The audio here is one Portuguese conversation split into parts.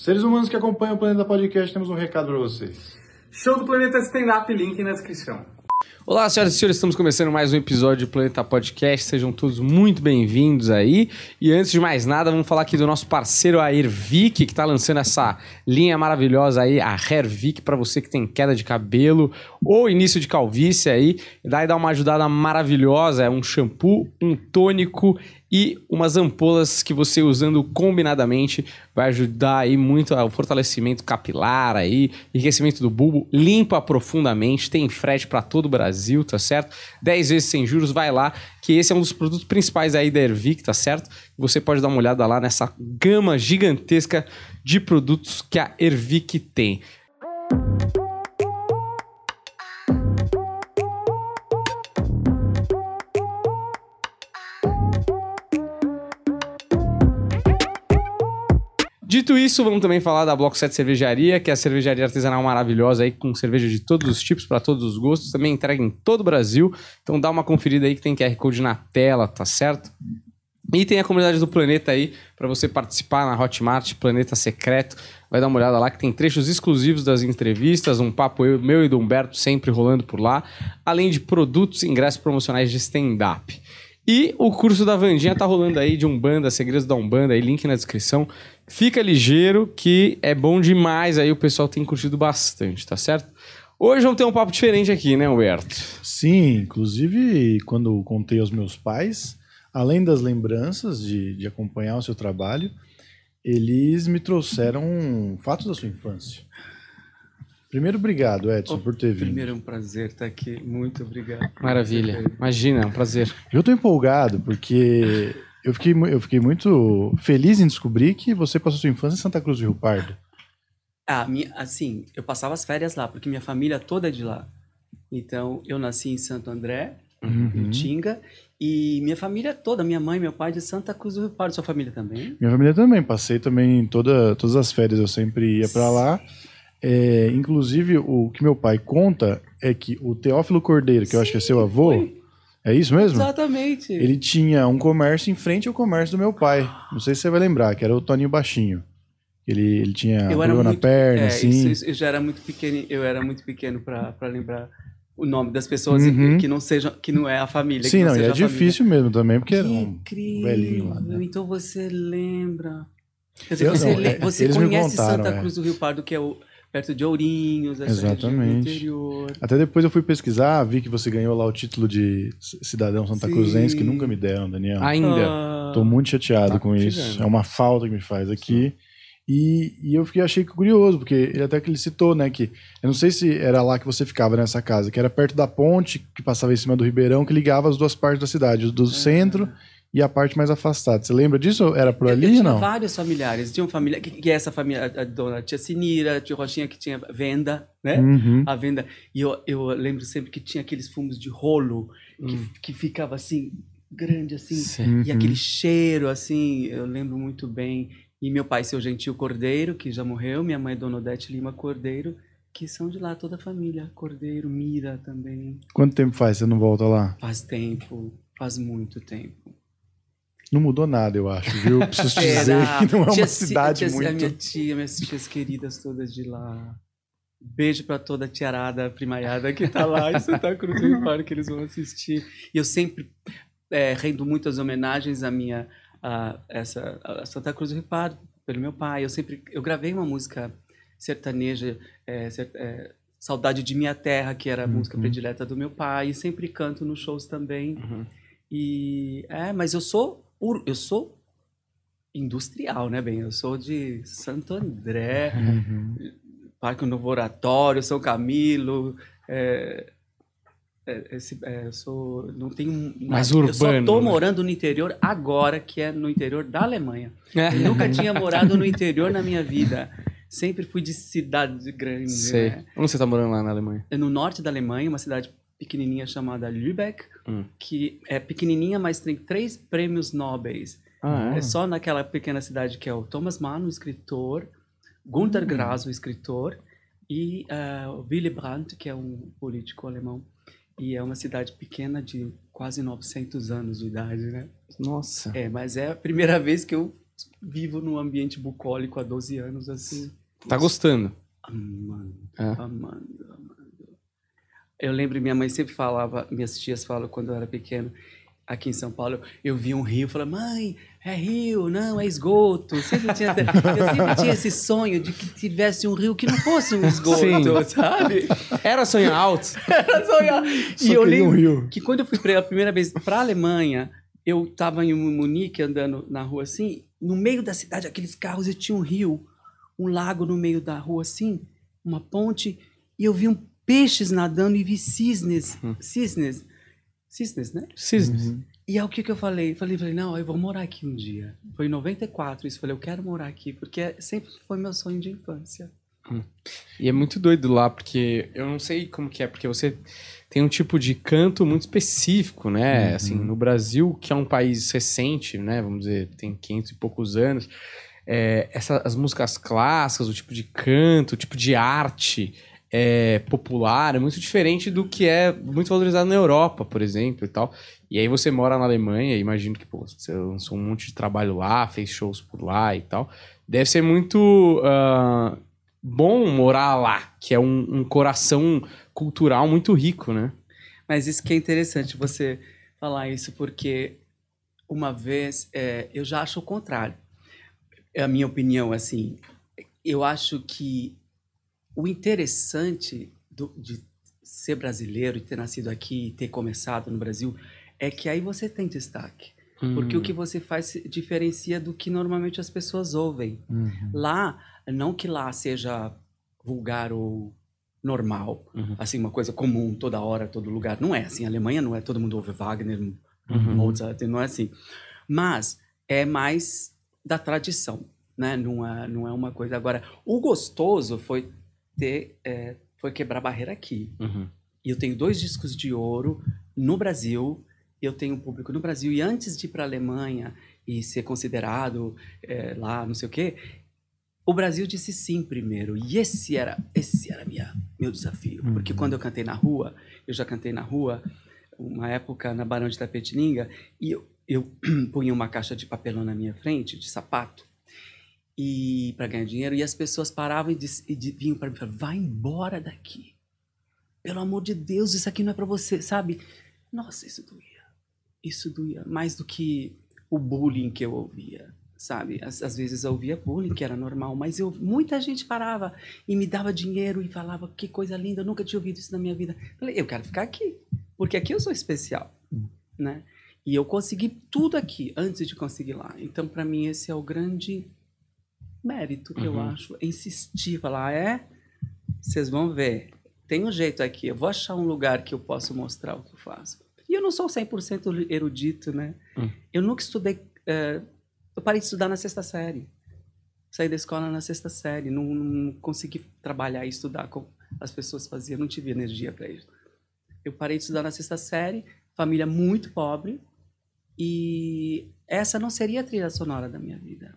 Seres humanos que acompanham o Planeta Podcast, temos um recado para vocês. Show do Planeta Stand Up, link na descrição. Olá, senhoras e senhores, estamos começando mais um episódio do Planeta Podcast. Sejam todos muito bem-vindos aí. E antes de mais nada, vamos falar aqui do nosso parceiro a Ervic, que está lançando essa linha maravilhosa aí, a Hairvic, para você que tem queda de cabelo ou início de calvície aí. Daí dá uma ajudada maravilhosa, é um shampoo, um tônico e umas ampolas que você usando combinadamente vai ajudar aí muito ao fortalecimento capilar aí, enriquecimento do bulbo, limpa profundamente, tem frete para todo o Brasil, tá certo? 10 vezes sem juros, vai lá, que esse é um dos produtos principais aí da Ervic, tá certo? Você pode dar uma olhada lá nessa gama gigantesca de produtos que a Ervic tem. Dito isso, vamos também falar da Bloco 7 Cervejaria, que é a cervejaria artesanal maravilhosa aí, com cerveja de todos os tipos, para todos os gostos, também entrega em todo o Brasil. Então dá uma conferida aí que tem QR Code na tela, tá certo? E tem a comunidade do Planeta aí, para você participar na Hotmart, Planeta Secreto. Vai dar uma olhada lá que tem trechos exclusivos das entrevistas, um papo eu, meu e do Humberto sempre rolando por lá, além de produtos e ingressos promocionais de stand-up. E o curso da Vandinha tá rolando aí de Umbanda, Segredos da Umbanda, aí link na descrição. Fica ligeiro que é bom demais, aí o pessoal tem curtido bastante, tá certo? Hoje vamos ter um papo diferente aqui, né, Humberto? Sim, inclusive quando contei aos meus pais, além das lembranças de, de acompanhar o seu trabalho, eles me trouxeram fatos da sua infância. Primeiro, obrigado, Edson, por ter vindo. Primeiro é um prazer estar aqui. Muito obrigado. Maravilha. Imagina, é um prazer. Eu tô empolgado porque eu fiquei, eu fiquei muito feliz em descobrir que você passou sua infância em Santa Cruz do Rio Pardo. Ah, minha, assim, eu passava as férias lá, porque minha família toda é de lá. Então, eu nasci em Santo André, Uhum. em Tinga, e minha família toda, minha mãe meu pai de Santa Cruz do Rio Pardo. Sua família também? Minha família também, passei também toda, todas as férias, eu sempre ia pra lá. É, inclusive, o que meu pai conta é que o Teófilo Cordeiro, que eu acho que é seu avô, Foi. É isso mesmo? Exatamente. Ele tinha um comércio em frente ao comércio do meu pai. Não sei se você vai lembrar, que era o Toninho Baixinho. Ele, ele tinha eu era problema na muito, perna, é, assim. isso- isso- eu já era muito pequeno, eu era muito pequeno para lembrar o nome das pessoas Uhum. que não sejam, que não é a família. que Sim, não, e seja é família. difícil mesmo também, porque era Que um incrível. velhinho lá, né? Então você lembra. Quer dizer, Eu você, não, le- é, você conhece contaram, Santa é. Cruz do Rio Pardo, que é o, perto de Ourinhos, essa região do Exatamente. interior. Até depois eu fui pesquisar, vi que você ganhou lá o título de cidadão santa Sim. cruzense, que nunca me deram, Daniel. Ainda. Ah, Tô muito chateado Tá com isso. chegando. É uma falta que me faz aqui. E, e eu fiquei, achei curioso, porque ele até que ele citou, né, que eu não sei se era lá que você ficava nessa casa, que era perto da ponte que passava em cima do Ribeirão, que ligava as duas partes da cidade, o do centro e a parte mais afastada. Você lembra disso? Era por ali eu ou tinha não? vários familiares. Tinha uma família, que, que é essa família, a, a dona tia Sinira, a tia Rochinha, que tinha venda, né? Uhum. A venda. E eu, eu lembro sempre que tinha aqueles fumos de rolo, que, Hum. que ficava assim, grande assim. Sim. E Uhum. aquele cheiro, assim, eu lembro muito bem. E meu pai, seu Gentil Cordeiro, que já morreu, minha mãe, Dona Odete Lima Cordeiro, que são de lá, toda a família. Cordeiro, Mira também. Quanto tempo faz você não volta lá? Faz tempo, faz muito tempo. Não mudou nada, eu acho, viu? Preciso te dizer que não é uma Tia- cidade tia- A muito... minha tia, minhas tias queridas todas de lá. Beijo pra toda a tiarada primaiada que tá lá em Santa Cruz do Pardo, que eles vão assistir. E eu sempre é, rendo muitas homenagens à minha a essa a Santa Cruz do Rio Pardo, pelo meu pai. Eu sempre eu gravei uma música sertaneja, é, é, Saudade de Minha Terra, que era a música Uhum. predileta do meu pai, e sempre canto nos shows também. Uhum. E é, mas eu sou eu sou industrial, né, bem? Eu sou de Santo André, Uhum. Parque Novo Oratório, São Camilo, é, é, esse, é, eu sou não tenho. Mais Eu só urbano, tô né? morando no interior agora, que é no interior da Alemanha. É. Eu nunca tinha morado no interior na minha vida. Sempre fui de cidade grande, Sei. né? Onde você tá morando lá na Alemanha? É no norte da Alemanha, uma cidade pequenininha chamada Lübeck, Hum. que é pequenininha, mas tem três prêmios nobres. Ah, É só naquela pequena cidade que é o Thomas Mann, o escritor, Gunther Grass, o escritor, e o Willy Brandt, que é um político alemão. E é uma cidade pequena de quase 900 anos de idade, né? Nossa. É, mas é a primeira vez que eu vivo num ambiente bucólico há 12 anos, assim. Tá gostando? Amando, É. amando. Eu lembro, minha mãe sempre falava, minhas tias falam quando eu era pequeno, aqui em São Paulo, eu vi um rio, falava, mãe, é rio, não, é esgoto. Eu sempre tinha, eu sempre tinha esse sonho de que tivesse um rio que não fosse um esgoto, Sim. sabe? Era sonho alto? Era sonhar. Só E eu queria um lembro rio. que quando eu fui pra- a primeira vez para a Alemanha, eu estava em Munique andando na rua assim, no meio da cidade, aqueles carros, e tinha um rio, um lago no meio da rua assim, uma ponte, e eu vi um peixes nadando e vi cisnes, cisnes, cisnes, né? Cisnes. E aí o que que eu falei? Falei, falei, não, eu vou morar aqui um dia. Foi em 94 isso, falei, eu quero morar aqui, porque sempre foi meu sonho de infância. E é muito doido lá, porque eu não sei como que é, porque você tem um tipo de canto muito específico, né? Assim, no Brasil, que é um país recente, né? Vamos dizer, tem 500 e poucos anos, é, essa, as músicas clássicas, o tipo de canto, o tipo de arte é, popular é muito diferente do que é muito valorizado na Europa, por exemplo, e tal. E aí você mora na Alemanha, imagino que pô, você lançou um monte de trabalho lá, fez shows por lá e tal. Deve ser muito ah, bom morar lá, que é um, um coração cultural muito rico, né? Mas isso que é interessante você falar isso, porque uma vez é, eu já acho o contrário. É a minha opinião, assim. Eu acho que o interessante do- de ser brasileiro e ter nascido aqui e ter começado no Brasil é que aí você tem destaque. Porque o que você faz se diferencia do que normalmente as pessoas ouvem. Uhum. Lá, não que lá seja vulgar ou normal, Uhum. assim, uma coisa comum toda hora, todo lugar. Não é assim. A Alemanha não é todo mundo ouve Wagner, Uhum. Mozart, não é assim. Mas é mais da tradição, né? Não é, não é uma coisa. Agora, o gostoso foi ter, é, foi quebrar a barreira aqui. Uhum. E eu tenho dois discos de ouro no Brasil. Eu tenho um público no Brasil. E antes de ir para a Alemanha e ser considerado é, lá, não sei o quê, o Brasil disse sim primeiro. E esse era, esse era minha, meu desafio. Porque quando eu cantei na rua, eu já cantei na rua, uma época na Barão de Tapetininga, e eu, eu punha uma caixa de papelão na minha frente, de sapato, e para ganhar dinheiro, e as pessoas paravam e, dis- e vinham para mim e falavam, vai embora daqui. Pelo amor de Deus, isso aqui não é para você, sabe? Nossa, isso doía. Isso doía mais do que o bullying que eu ouvia, sabe? Às, às vezes eu ouvia bullying, que era normal, mas eu, muita gente parava e me dava dinheiro e falava, que coisa linda, eu nunca tinha ouvido isso na minha vida. Eu Falei, eu quero ficar aqui, porque aqui eu sou especial, né? E eu consegui tudo aqui antes de conseguir lá. Então, para mim, esse é o grande mérito que eu Uhum. acho. Insistir, falar, "Ah, é, vocês vão ver. Tem um jeito aqui, eu vou achar um lugar que eu posso mostrar o que eu faço. E eu não sou 100% erudito, né? Hum. Eu nunca estudei. eh, eu parei de estudar na sexta série. Saí da escola na sexta série. Não, não consegui trabalhar e estudar como as pessoas faziam. Não tive energia para isso. Eu parei de estudar na sexta série, família muito pobre. E essa não seria a trilha sonora da minha vida.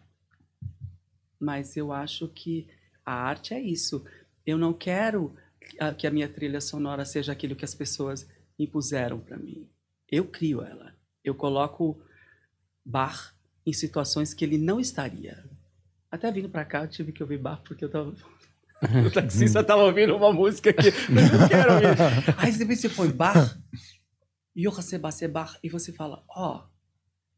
Mas eu acho que a arte é isso. Eu não quero que a minha trilha sonora seja aquilo que as pessoas impuseram para mim. Eu crio ela. Eu coloco Bach em situações que ele não estaria. Até vindo para cá, eu tive que ouvir Bach porque eu tava. O taxista tava ouvindo uma música que eu não quero ouvir. Aí você põe Bach, Johann Sebastian Bach, e você fala: Ó,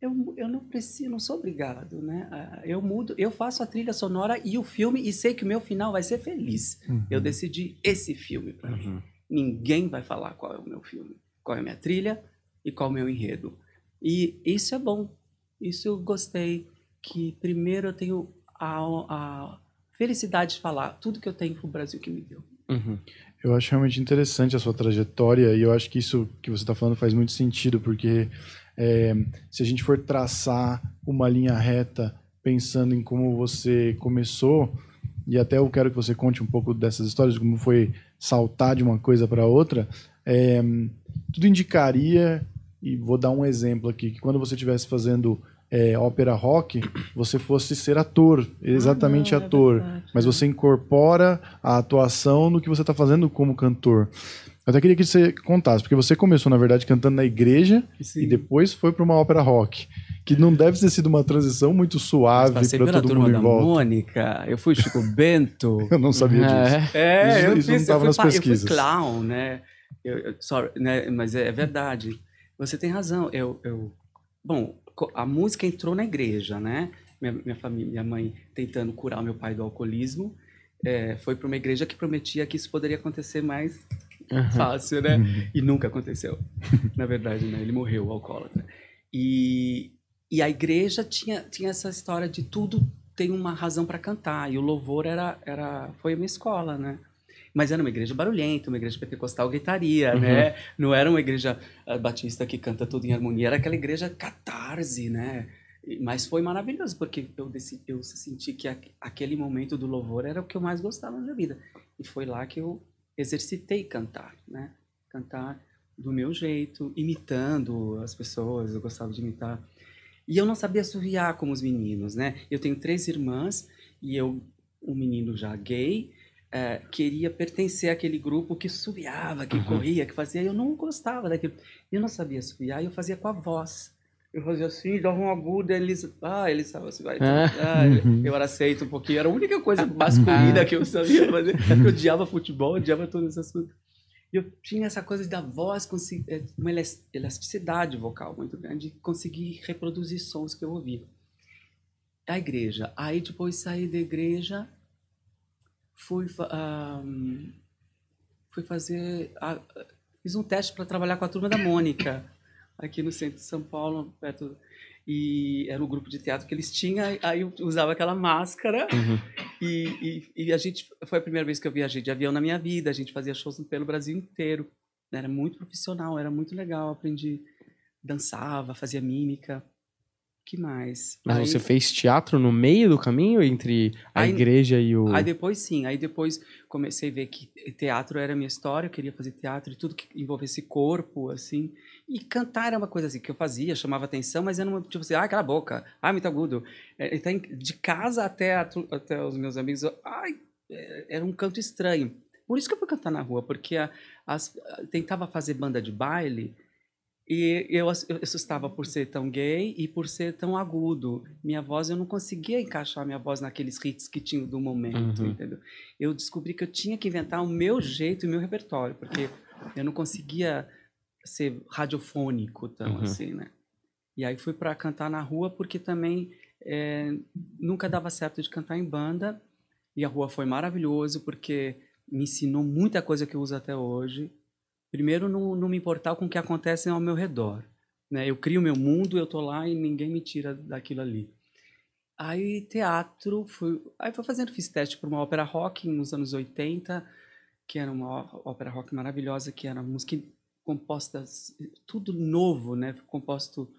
eu, eu não preciso, não sou obrigado, né? Ah, Eu mudo, eu faço a trilha sonora e o filme e sei que o meu final vai ser feliz. Eu decidi esse filme para mim. Uhum. Ninguém vai falar qual é o meu filme, qual é a minha trilha e qual é o meu enredo. E isso é bom. Isso eu gostei. Que primeiro eu tenho a, a felicidade de falar tudo que eu tenho pro Brasil que me deu. Uhum. Eu acho realmente interessante a sua trajetória e eu acho que isso que você está falando faz muito sentido, porque é, se a gente for traçar uma linha reta pensando em como você começou, e até eu quero que você conte um pouco dessas histórias, como foi saltar de uma coisa para outra, é, tudo indicaria, e vou dar um exemplo aqui, que quando você estivesse fazendo é, ópera rock, você fosse ser ator, exatamente Ah, não, é ator verdade. mas você incorpora a atuação no que você está fazendo como cantor. Eu até queria que você contasse, porque você começou, na verdade, cantando na igreja Sim. e depois foi para uma ópera rock. que não deve ter sido uma transição muito suave para todo turma mundo da em volta. Mônica, eu fui Chico Bento. Eu não sabia disso. É. É, Isso- eu isso não fiz, tava eu fui, nas pa- eu pesquisas. fui clown, né? Eu, eu- sorry, né? Mas é, é verdade. Você tem razão. Eu, eu, bom, a música entrou na igreja, né? Minha, minha família, minha mãe tentando curar meu pai do alcoolismo, é, foi para uma igreja que prometia que isso poderia acontecer mais fácil, né? E nunca aconteceu. Na verdade, né? Ele morreu, alcoólatra. E, e a igreja tinha, tinha essa história de tudo tem uma razão para cantar. E o louvor era, era, foi a minha escola, né? Mas era uma igreja barulhenta, uma igreja pentecostal gritaria, Uhum. né? Não era uma igreja ah, batista que canta tudo em harmonia, era aquela igreja catarse, né? Mas foi maravilhoso, porque eu, decidi, eu senti que aquele momento do louvor era o que eu mais gostava na minha vida. E foi lá que eu exercitei cantar, né? Cantar do meu jeito, imitando as pessoas, eu gostava de imitar. E eu não sabia assoviar como os meninos, né? Eu tenho três irmãs e eu, um menino já gay, eh, queria pertencer àquele grupo que subiava, que Uhum. corria, que fazia. Eu não gostava daquilo. Eu não sabia e eu fazia com a voz. Eu fazia assim, dava um agudo, eles. Ah, eles estavam assim, vai. Ah. Ah, eu era aceito um pouquinho, era a única coisa masculina que eu sabia fazer. Eu odiava futebol, odiava todas essas coisas. E eu tinha essa coisa da voz, eh, uma elas- elasticidade vocal muito grande, de conseguir reproduzir sons que eu ouvia. A igreja. Aí depois saí da igreja, fui, ahm, fui fazer. ah, fiz um teste para trabalhar com a turma da Mônica, aqui no centro de São Paulo, perto. E era um grupo de teatro que eles tinham, aí eu usava aquela máscara. Uhum. E, e, e a gente foi a primeira vez que eu viajei de avião na minha vida. A gente fazia shows pelo Brasil inteiro. Era muito profissional, era muito legal. Aprendi, dançava, fazia mímica. que mais? Mas Aí- você fez teatro no meio do caminho entre a Aí- igreja e o. Aí depois sim, aí depois comecei a ver que teatro era a minha história, eu queria fazer teatro e tudo que envolvesse corpo, assim. E cantar era uma coisa assim que eu fazia, chamava atenção, mas era uma, tipo assim, ai, cala a boca, ai, muito agudo. É, então, de casa até, a até os meus amigos, ai, é, era um canto estranho. Por isso que eu fui cantar na rua, porque a- as- tentava fazer banda de baile e eu, eu assustava por ser tão gay e por ser tão agudo. Minha voz, eu não conseguia encaixar minha voz naqueles hits que tinham do momento, Uhum. entendeu? Eu descobri que eu tinha que inventar o meu jeito e o meu repertório, porque eu não conseguia ser radiofônico tão Uhum. assim, né? E aí fui para cantar na rua porque também é, nunca dava certo de cantar em banda. E a rua foi maravilhoso porque me ensinou muita coisa que eu uso até hoje. Primeiro, não, não me importar com o que acontece ao meu redor. Né? Eu crio meu mundo, eu tô lá e ninguém me tira daquilo ali. Aí, teatro, fui, aí fui fazendo, fiz teste para uma ópera rock nos anos 80, que era uma ópera rock maravilhosa, que era música composta, tudo novo, né? Composto,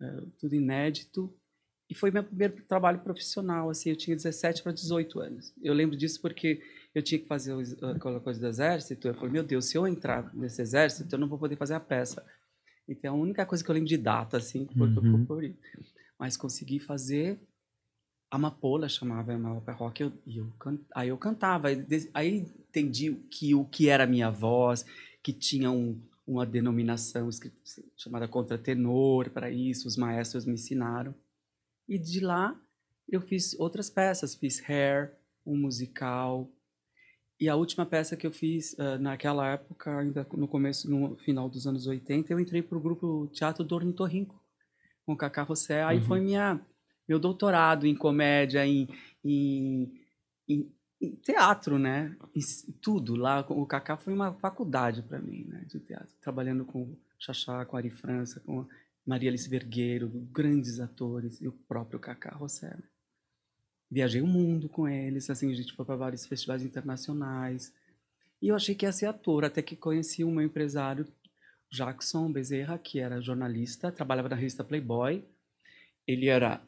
eh, tudo inédito. E foi meu primeiro trabalho profissional, assim, eu tinha 17 para 18 anos. Eu lembro disso porque eu tinha que fazer os- aquela coisa do exército, eu falei, meu Deus, se eu entrar nesse exército, eu não vou poder fazer a peça. Então, a única coisa que eu lembro de data, assim, foi que eu Uhum. por isso. Mas consegui fazer Amapola chamava é uma ópera rock, eu, eu can- aí eu cantava, aí, entendi que, o que era a minha voz, que tinha um, uma denominação chamada contratenor para isso, os maestros me ensinaram. E de lá eu fiz outras peças, fiz Hair, um musical, e a última peça que eu fiz ah, naquela época, ainda no começo, no final dos anos 80, eu entrei para o grupo Teatro do Ornitorrinco, com o Cacá José. Aí Uhum. foi minha, meu doutorado em comédia, em, em- em teatro, né? Tudo lá. O Cacá foi uma faculdade para mim, né? De teatro. Trabalhando com Xaxá, com Ari França, com Maria Alice Vergueiro, grandes atores, e o próprio Cacá José. né? Viajei o mundo com eles, assim, a gente foi para vários festivais internacionais. E eu achei que ia ser ator, até que conheci o meu empresário, Jackson Bezerra, que era jornalista, trabalhava na revista Playboy. Ele era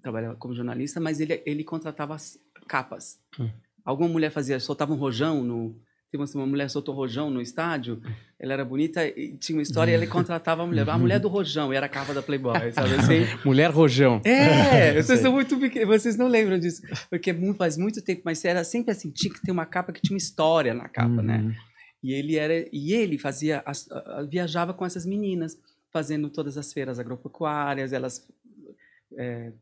trabalhava como jornalista, mas ele, ele contratava as capas. Hum. Alguma mulher fazia, soltava um rojão no. Uma, mulher soltou um rojão no estádio, ela era bonita e tinha uma história e ele contratava a mulher, a mulher do rojão, e era a capa da Playboy, sabe assim? Mulher Rojão. É, vocês são muito vocês não lembram disso, porque é faz muito tempo, mas era sempre assim, tinha que ter uma capa que tinha uma história na capa, né? Uhum. E ele era e ele fazia viajava com essas meninas, fazendo todas as feiras agropecuárias, elas é,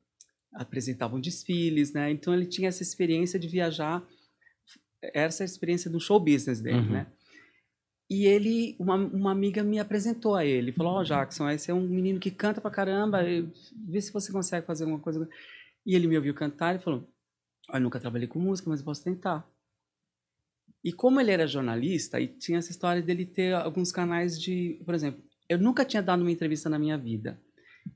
apresentavam desfiles, né? Então ele tinha essa experiência de viajar, essa experiência do show business dele, Uhum. né? E ele, uma, uma amiga me apresentou a ele, falou: Ó, Jackson, esse é um menino que canta pra caramba, vê se você consegue fazer alguma coisa. E ele me ouviu cantar e falou: Olha, eu nunca trabalhei com música, mas posso tentar. E como ele era jornalista, e tinha essa história dele ter alguns canais de. Por exemplo, eu nunca tinha dado uma entrevista na minha vida.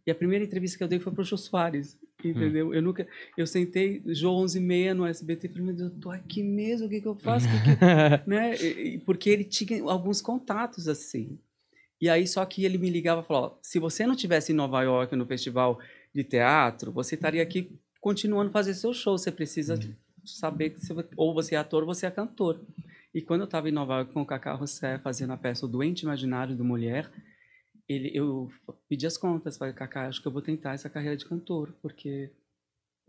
E a primeira entrevista que eu dei foi pro Jô Soares, entendeu? Eu nunca. Eu sentei, Jô 11 e meia no SBT, e falei, meu Deus, eu tô aqui mesmo, o que, que eu faço? Que que- né? Porque ele tinha alguns contatos assim. E aí, só que ele me ligava e falava: ó, se você não tivesse em Nova York no festival de teatro, você estaria aqui continuando a fazer seu show. Você precisa saber que você, ou você é ator ou você é cantor. E quando eu estava em Nova York com o Cacá Rossé fazendo a peça O Doente Imaginário do Mulher, ele, eu pedi as contas, falei, Cacá, acho que eu vou tentar essa carreira de cantor, porque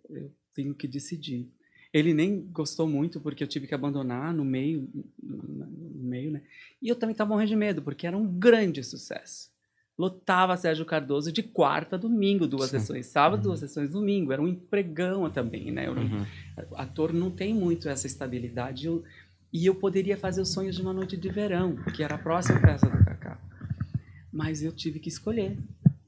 eu tenho que decidir. Ele nem gostou muito, porque eu tive que abandonar no meio, no meio, né? E eu também estava morrendo de medo, porque era um grande sucesso. Lotava Sérgio Cardoso de quarta a domingo, duas Sim. sessões. Sábado, duas sessões domingo. Era um empregão também, né? Um- Uhum. ator não tem muito essa estabilidade. Eu- e eu poderia fazer os sonhos de uma noite de verão, que era a próxima peça do Kaká. Mas eu tive que escolher.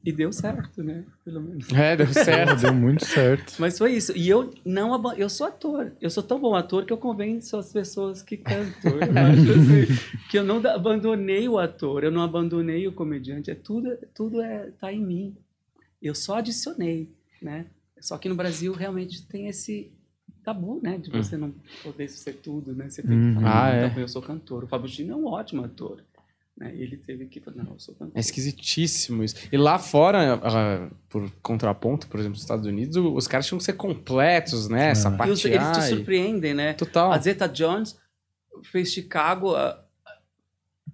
E deu certo, né? Pelo menos. É, deu certo. Deu muito certo. Mas foi isso. E eu não eu sou ator. Eu sou tão bom ator que eu convenço as pessoas que cantam. Eu assim, que eu não abandonei o ator, eu não abandonei o comediante. É tudo, tudo é tá em mim. Eu só adicionei, né? Só que no Brasil realmente tem esse tabu, né? De você não poder ser tudo, né? Você tem Uhum. que falar, Ah, "Não, é. então eu sou cantor. O Fábio Chino é um ótimo ator. Né? E ele teve que falar, não, eu sou cantor. É esquisitíssimo isso. E lá fora, ah, por contraponto, por exemplo, nos Estados Unidos, os caras tinham que ser completos, né? É. Sapatear. E os- eles te e- surpreendem, né? Total. A Zeta Jones fez Chicago. ah,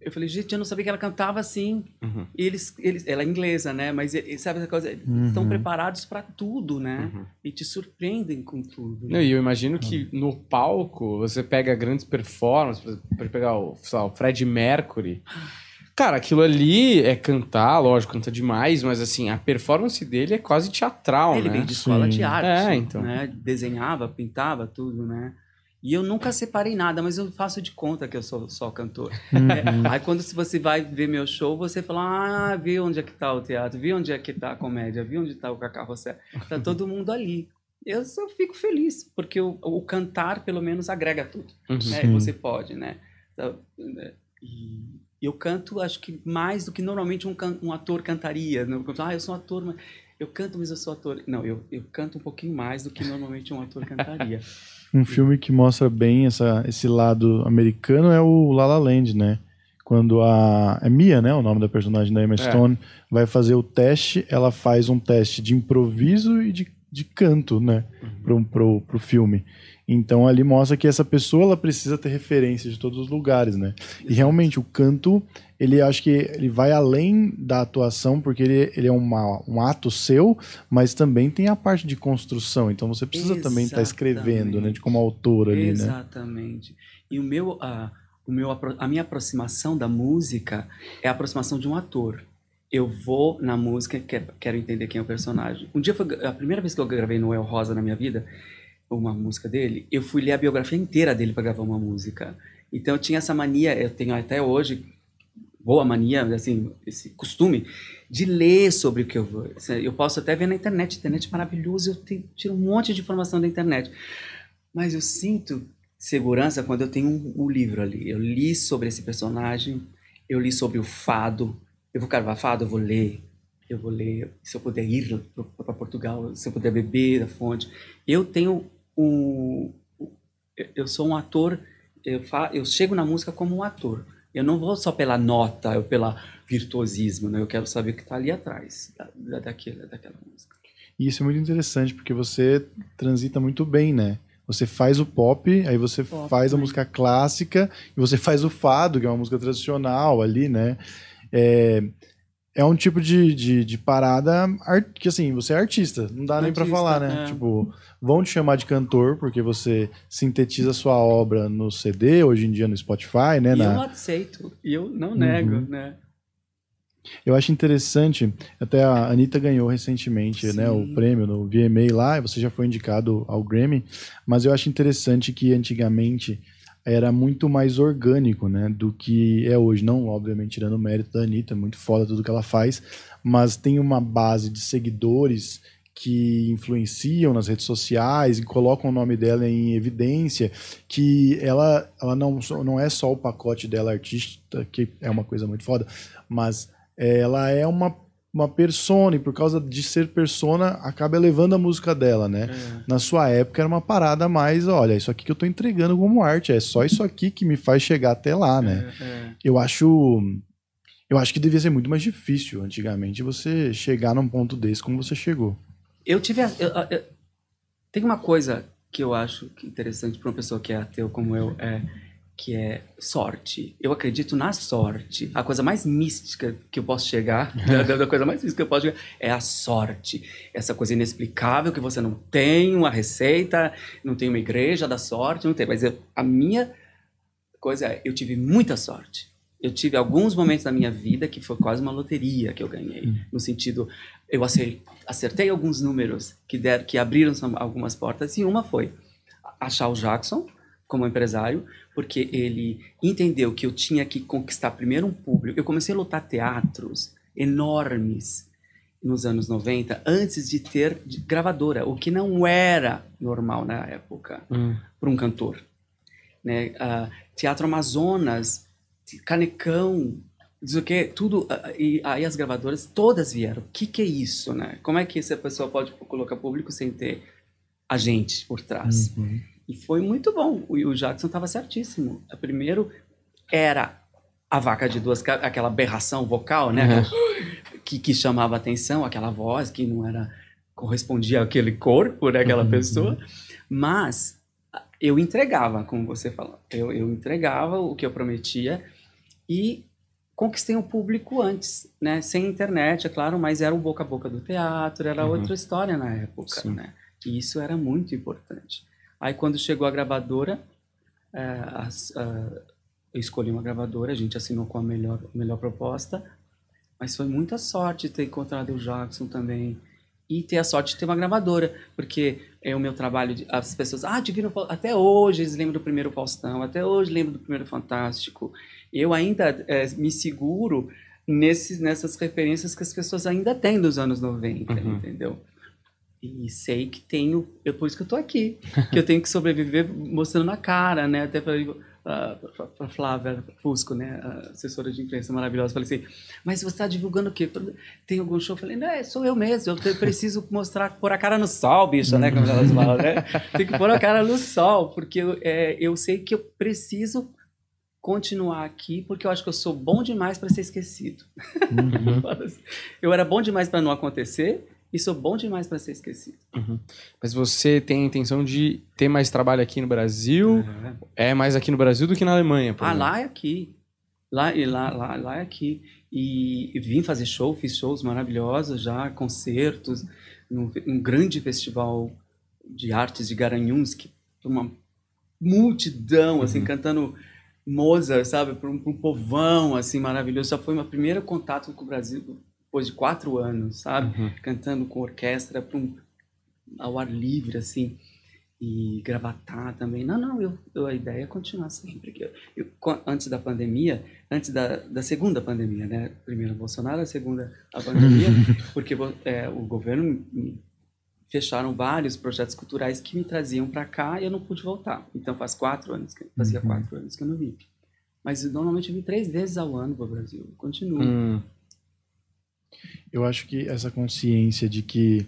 Eu falei, gente, eu não sabia que ela cantava assim. Uhum. E eles, eles, ela é inglesa, né? Mas e- sabe essa coisa? Eles Uhum. estão preparados para tudo, né? Uhum. E te surpreendem com tudo. Não, e eu imagino que no palco você pega grandes performances, por exemplo, pra pegar o, sei lá, o Fred Mercury. Cara, aquilo ali é cantar, lógico, canta demais, mas assim, a performance dele é quase teatral, Ele né? veio de escola Sim. de arte. É, então. Né? Desenhava, pintava, tudo, né? E eu nunca separei nada, mas eu faço de conta que eu sou só cantor. É, aí quando você vai ver meu show, você fala, ah, vi onde é que tá o teatro, vi onde é que tá a comédia, vi onde tá o Cacá Rossé. Tá todo mundo ali. Eu só fico feliz, porque o, o cantar, pelo menos, agrega tudo. Uhum. né? Você pode, né? Então, né? E eu canto, acho que mais do que normalmente um, um ator cantaria. Não? Ah, eu sou um ator, mas eu canto, mas eu sou ator. Não, eu, eu canto um pouquinho mais do que normalmente um ator cantaria. Um filme que mostra bem essa, esse lado americano é o La La Land, né? Quando a. É Mia, né? O nome da personagem da Emma Stone vai fazer o teste, ela faz um teste de improviso e de, de canto, né? Pro, pro, pro filme. Então ali mostra que essa pessoa ela precisa ter referência de todos os lugares, né? E realmente o canto, ele acho que ele vai além da atuação, porque ele, ele é uma, um ato seu, mas também tem a parte de construção. Então você precisa também estar escrevendo, né? De como autor ali, né? Exatamente. E o meu, a, o meu, a minha aproximação da música é a aproximação de um ator. Eu vou na música, quero, quero entender quem é o personagem. Um dia foi a primeira vez que eu gravei Noel Rosa na minha vida, uma música dele, eu fui ler a biografia inteira dele para gravar uma música. Então eu tinha essa mania, eu tenho até hoje boa mania, assim, esse costume de ler sobre o que eu vou. Eu posso até ver na internet, internet é maravilhosa, eu tenho, tiro um monte de informação da internet. Mas eu sinto segurança quando eu tenho um, um livro ali. Eu li sobre esse personagem, eu li sobre o fado. Eu vou gravar fado, eu vou ler. Eu vou ler. Se eu puder ir para Portugal, se eu puder beber da fonte. Eu tenho um. Eu sou um ator. Eu, fa, eu chego na música como um ator. Eu não vou só pela nota, eu pela virtuosismo, né? Eu quero saber o que está ali atrás da, da, daquela, daquela música. E isso é muito interessante, porque você transita muito bem, né? Você faz o pop, aí você Pop, faz a né? música clássica, e você faz o fado, que é uma música tradicional ali, né? É, é um tipo de, de, de parada ar- que, assim, você é artista, não dá nem pra Artista, falar, né? é. Tipo, vão te chamar de cantor, porque você sintetiza a sua obra no CD, hoje em dia no Spotify, né? E eu Na- não aceito, e eu não nego, Uhum. né? Eu acho interessante, até a Anitta ganhou recentemente né, o prêmio no VMA lá, e você já foi indicado ao Grammy, mas eu acho interessante que antigamente era muito mais orgânico né, do que é hoje. Não, obviamente, tirando o mérito da Anitta, é muito foda tudo que ela faz, mas tem uma base de seguidores que influenciam nas redes sociais e colocam o nome dela em evidência, que ela, ela não, não é só o pacote dela artista, que é uma coisa muito foda, mas ela é uma, uma persona, e por causa de ser persona, acaba elevando a música dela, né? Na sua época era uma parada mais, olha, isso aqui que eu tô entregando como arte, é só isso aqui que me faz chegar até lá, né? É, é. Eu acho. Eu acho que devia ser muito mais difícil antigamente você chegar num ponto desse como você chegou. Eu tive. a- eu- eu- tem uma coisa que eu acho interessante para uma pessoa que é ateu como eu, é que é sorte. Eu acredito na sorte. A coisa mais mística que eu posso chegar, da, da- da coisa mais mística que eu posso chegar, é a sorte. Essa coisa inexplicável que você não tem uma receita, não tem uma igreja da sorte, não tem. Mas eu- a minha coisa é, eu tive muita sorte. Eu tive alguns momentos da minha vida que foi quase uma loteria que eu ganhei. No sentido, eu acer- acertei alguns números que, deram, que abriram algumas portas, e uma foi achar o Jackson como empresário, porque ele entendeu que eu tinha que conquistar primeiro um público. Eu comecei a lutar teatros enormes nos anos 90, antes de ter gravadora, o que não era normal na época Hum. para um cantor. Né? Ah, Teatro Amazonas, Canecão, sei o que, tudo. ah, E aí as gravadoras todas vieram. O que, que é isso, né? Como é que essa pessoa pode colocar público sem ter a gente por trás? E foi muito bom. O, o Jackson estava certíssimo. O primeiro era a vaca de duas aquela aberração vocal, né? Que, que chamava atenção, aquela voz que não era correspondia àquele corpo, né? Aquela pessoa. Mas ah, eu entregava, como você falou. Eu, eu entregava o que eu prometia e conquistei um público antes, né? Sem internet, é claro, mas era o boca a boca do teatro, era Uhum. outra história na época, Sim. né? E isso era muito importante. Aí quando chegou a gravadora, ah, eu escolhi uma gravadora, a gente assinou com a melhor, melhor proposta, mas foi muita sorte ter encontrado o Jackson também e ter a sorte de ter uma gravadora, porque é o meu trabalho, de- as pessoas, ah, Divino, Faustão", até hoje eles lembram do primeiro Faustão, até hoje lembram do primeiro Fantástico. Eu ainda eh, me seguro nesses, nessas referências que as pessoas ainda têm dos anos 90, Uhum. entendeu? E sei que tenho, é por isso que eu tô aqui, que eu tenho que sobreviver mostrando a cara, né? Até para a Flávia Fusco, né? A assessora de imprensa maravilhosa, falei assim, mas você está divulgando o quê? Tem algum show? Eu falei, não, é, sou eu mesmo, eu preciso mostrar, pôr a cara no sol, bicha, né? Como elas falam, né? Tem que pôr a cara no sol, porque é, eu sei que eu preciso continuar aqui, porque eu acho que eu sou bom demais para ser esquecido. eu era bom demais para não acontecer e sou bom demais para ser esquecido. Mas você tem a intenção de ter mais trabalho aqui no Brasil? É mais aqui no Brasil do que na Alemanha, Ah, exemplo? lá é aqui. Lá, e lá, lá, lá é aqui. E, vim fazer show, fiz shows maravilhosos já, concertos, num, um grande festival de artes de Garanhuns, que uma multidão, assim, cantando Mozart, sabe, para um, um povão, assim, maravilhoso. Já foi meu primeiro contato com o Brasil depois de quatro anos, sabe? Uhum. Cantando com orquestra pra um, ao ar livre, assim e gravatar também. Não, não, eu, eu- a ideia é continuar sempre. eu- eu- antes da pandemia, antes da, da segunda pandemia, né? Primeiro Bolsonaro, a segunda a pandemia, porque é, o governo fecharam vários projetos culturais que me traziam para cá e eu não pude voltar. Então faz quatro anos, que, fazia Uhum. quatro anos que eu não vim. Mas normalmente eu vim três vezes ao ano para o Brasil. Continuo. Hum, Eu acho que essa consciência de que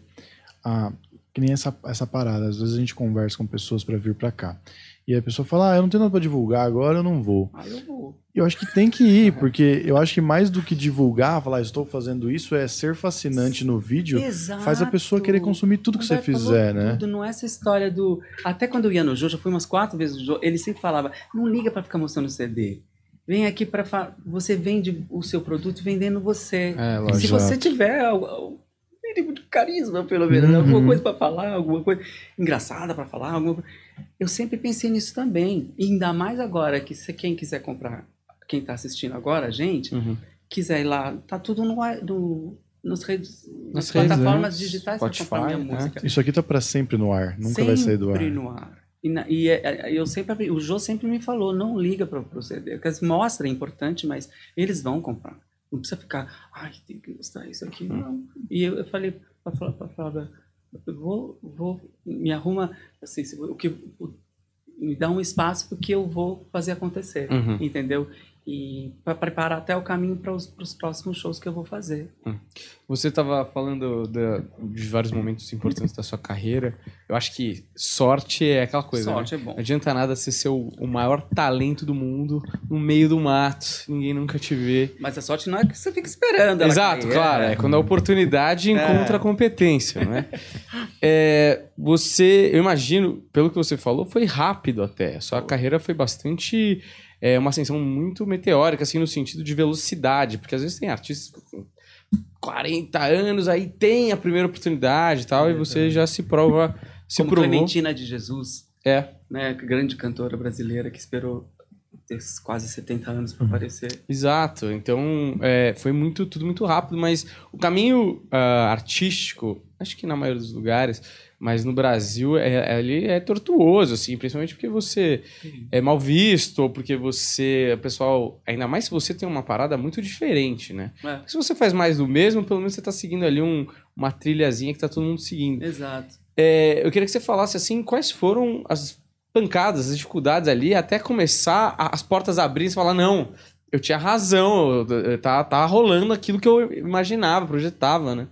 ah, que nem essa, essa parada, às vezes a gente conversa com pessoas para vir para cá. E a pessoa fala: "Ah, eu não tenho nada para divulgar agora, eu não vou". Aí eu vou. Eu acho que tem que ir, porque eu acho que mais do que divulgar, falar estou fazendo isso, é ser fascinante no vídeo, faz a pessoa querer Exato. consumir tudo que você fizer, né? Tudo, não é essa história do. Até quando eu ia no Jô, já fui umas quatro vezes no Jô, ele sempre falava: não liga pra ficar mostrando o CD. Vem aqui para fa... você vende o seu produto vendendo você. é, Se você tiver o o mínimo de carisma, pelo menos? Uhum. alguma coisa para falar, alguma coisa engraçada para falar, alguma... eu sempre pensei nisso também. E ainda mais agora que se quem quiser comprar, quem está assistindo agora, gente, Uhum. quiser ir lá, tá tudo no, no nas redes, nas, Nas redes, plataformas né? digitais para comprar minha né? música. Isso aqui tá pra sempre no ar, nunca vai sair do ar. Sempre no ar. E, na- e é- é- eu sempre, o Jô sempre me falou, não liga para o CD. Porque mostra, é importante, mas eles vão comprar. Não precisa ficar, ai, tem que mostrar isso aqui. Não. E eu, eu falei para Flávia, eu vou, vou, me arruma, assim, o que, o- me dá um espaço porque eu vou fazer acontecer, Uhum. entendeu? E para preparar até o caminho para os próximos shows que eu vou fazer. Você estava falando da- de vários momentos importantes da sua carreira. Eu acho que sorte é aquela coisa. Sorte né? é bom. Não adianta nada ser seu, o maior talento do mundo no meio do mato, ninguém nunca te vê. Mas a sorte não é que você fica esperando. ela Exato, cair, claro. É quando a oportunidade encontra a competência, né? É, você, eu imagino, pelo que você falou, foi rápido até. A sua carreira foi bastante. É, uma ascensão muito meteórica, assim, no sentido de velocidade. Porque às vezes tem artistas com 40 anos, aí tem a primeira oportunidade e tal, e você já se prova, se Como provou. Clementina de Jesus. É, né, grande cantora brasileira que esperou ter quase 70 anos Uhum. para aparecer. Exato. Então, é, foi muito, tudo muito rápido, mas o caminho ah, artístico, acho que na maioria dos lugares, mas no Brasil, é, ele é tortuoso, assim, principalmente porque você é mal visto, ou porque você, o pessoal, ainda mais se você tem uma parada muito diferente, né? É, Se você faz mais do mesmo, pelo menos você tá seguindo ali um- uma trilhazinha que tá todo mundo seguindo. exato. É, eu queria que você falasse assim, quais foram as pancadas, as dificuldades ali, até começar a- as portas a abrir e falar, não, eu tinha razão, eu- eu- tá, tá rolando aquilo que eu imaginava, projetava, né?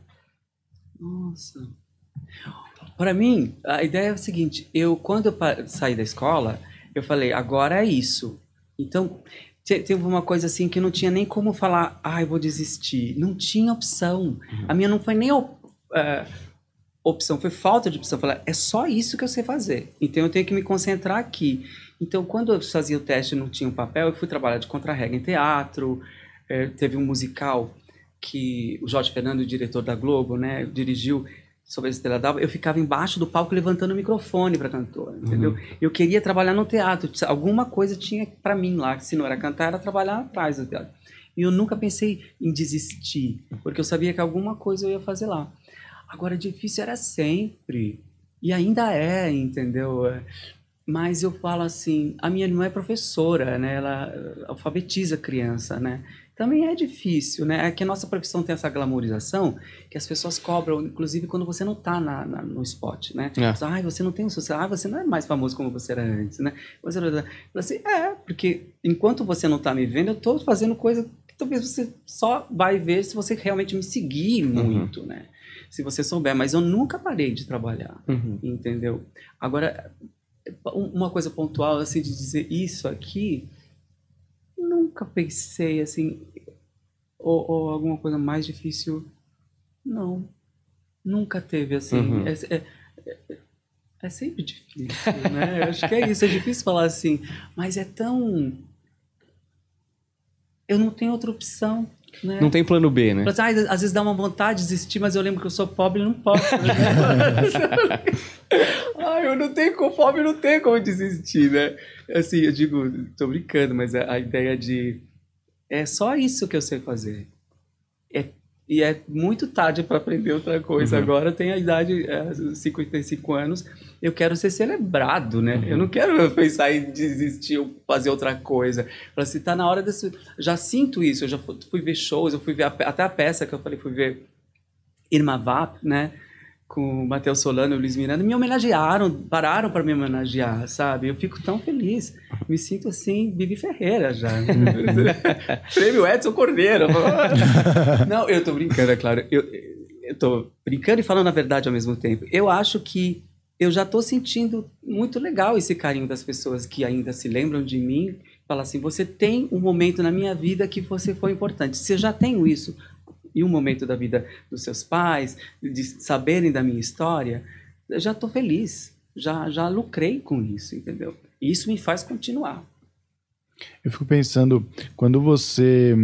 Nossa. Para mim, a ideia é o seguinte: eu quando eu saí da escola, eu falei, agora é isso. Então, te- teve uma coisa assim que não tinha nem como falar, ai, vou desistir. Não tinha opção. A minha não foi nem op- é, opção, foi falta de opção. Falar, é só isso que eu sei fazer. Então, eu tenho que me concentrar aqui. Então, quando eu fazia o teste e não tinha o papel, eu fui trabalhar de contra-regra em teatro. É, teve um musical que o Jorge Fernando, o diretor da Globo, né, dirigiu sobre a Estrela d'Alva, eu ficava embaixo do palco levantando o microfone para cantora, entendeu? Eu queria trabalhar no teatro, alguma coisa tinha para mim lá, se não era cantar, era trabalhar atrás do teatro. E eu nunca pensei em desistir, porque eu sabia que alguma coisa eu ia fazer lá. Agora, difícil era sempre, e ainda é, entendeu? Mas eu falo assim, a minha irmã é professora, né? Ela eh, alfabetiza criança, né? Também é difícil, né? É que a nossa profissão tem essa glamorização que as pessoas cobram, inclusive quando você não tá na, na- no spot, né? É. Ai, você não tem um sucesso, ah, você não é mais famoso como você era antes, né? Você falo assim, é, porque enquanto você não tá me vendo, eu tô fazendo coisa que talvez você só vai ver se você realmente me seguir muito, né? Se você souber, mas eu nunca parei de trabalhar Uhum. entendeu? Agora, um- uma coisa pontual, assim, de dizer isso aqui, nunca pensei, assim, ou, ou alguma coisa mais difícil, não. Nunca teve, assim, Uhum. é, é- é- sempre difícil, né? Eu acho que é isso, é difícil falar assim, mas é tão... Eu não tenho outra opção, né? Não tem plano B, né? "Ai, às vezes dá uma vontade de desistir, mas eu lembro que eu sou pobre e não posso. né?" Ai, eu não tenho como pobre, não tenho como desistir, né? Assim, eu digo, tô brincando, mas a, a ideia de é só isso que eu sei fazer. É, e é muito tarde para aprender outra coisa. Uhum. Agora eu tenho a idade, é, 55 anos, eu quero ser celebrado, né? Eu não quero pensar em desistir ou fazer outra coisa. Fala assim, tá na hora desse. Já sinto isso, eu já fu- fui ver shows, eu fui ver a até a peça que eu falei, fui ver Irma Vap, né? Com o Matheus Solano e o Luiz Miranda, me homenagearam, pararam para me homenagear, sabe? Eu fico tão feliz. Me sinto assim, Bibi Ferreira já. Prêmio Edson Cordeiro. Não, eu tô brincando, é claro. Eu, tô brincando e falando a verdade ao mesmo tempo. Eu acho que eu já tô sentindo muito legal esse carinho das pessoas que ainda se lembram de mim. Fala assim, você tem um momento na minha vida que você foi importante. Se eu já tenho isso e um momento da vida dos seus pais, de saberem da minha história, eu já tô feliz. Já, já lucrei com isso, entendeu? E isso me faz continuar. Eu fico pensando, quando você.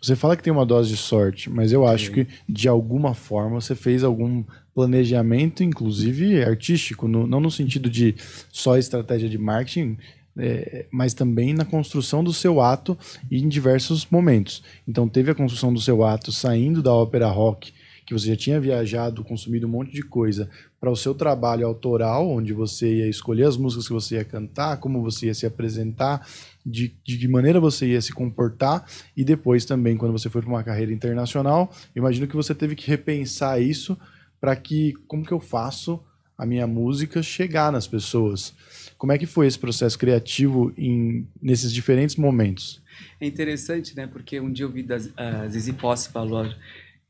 Você fala que tem uma dose de sorte, mas eu acho que de alguma forma você fez algum planejamento, inclusive artístico, no- não no sentido de só estratégia de marketing. É, mas também na construção do seu ato em diversos momentos. Então teve a construção do seu ato saindo da ópera rock, que você já tinha viajado, consumido um monte de coisa, para o seu trabalho autoral, onde você ia escolher as músicas que você ia cantar, como você ia se apresentar, de, de que maneira você ia se comportar, e depois também, quando você foi para uma carreira internacional, imagino que você teve que repensar isso para que, como que eu faço a minha música chegar nas pessoas? Como é que foi esse processo criativo em, nesses diferentes momentos? É interessante, né? Porque um dia eu vi das, a Zizi Posse falou,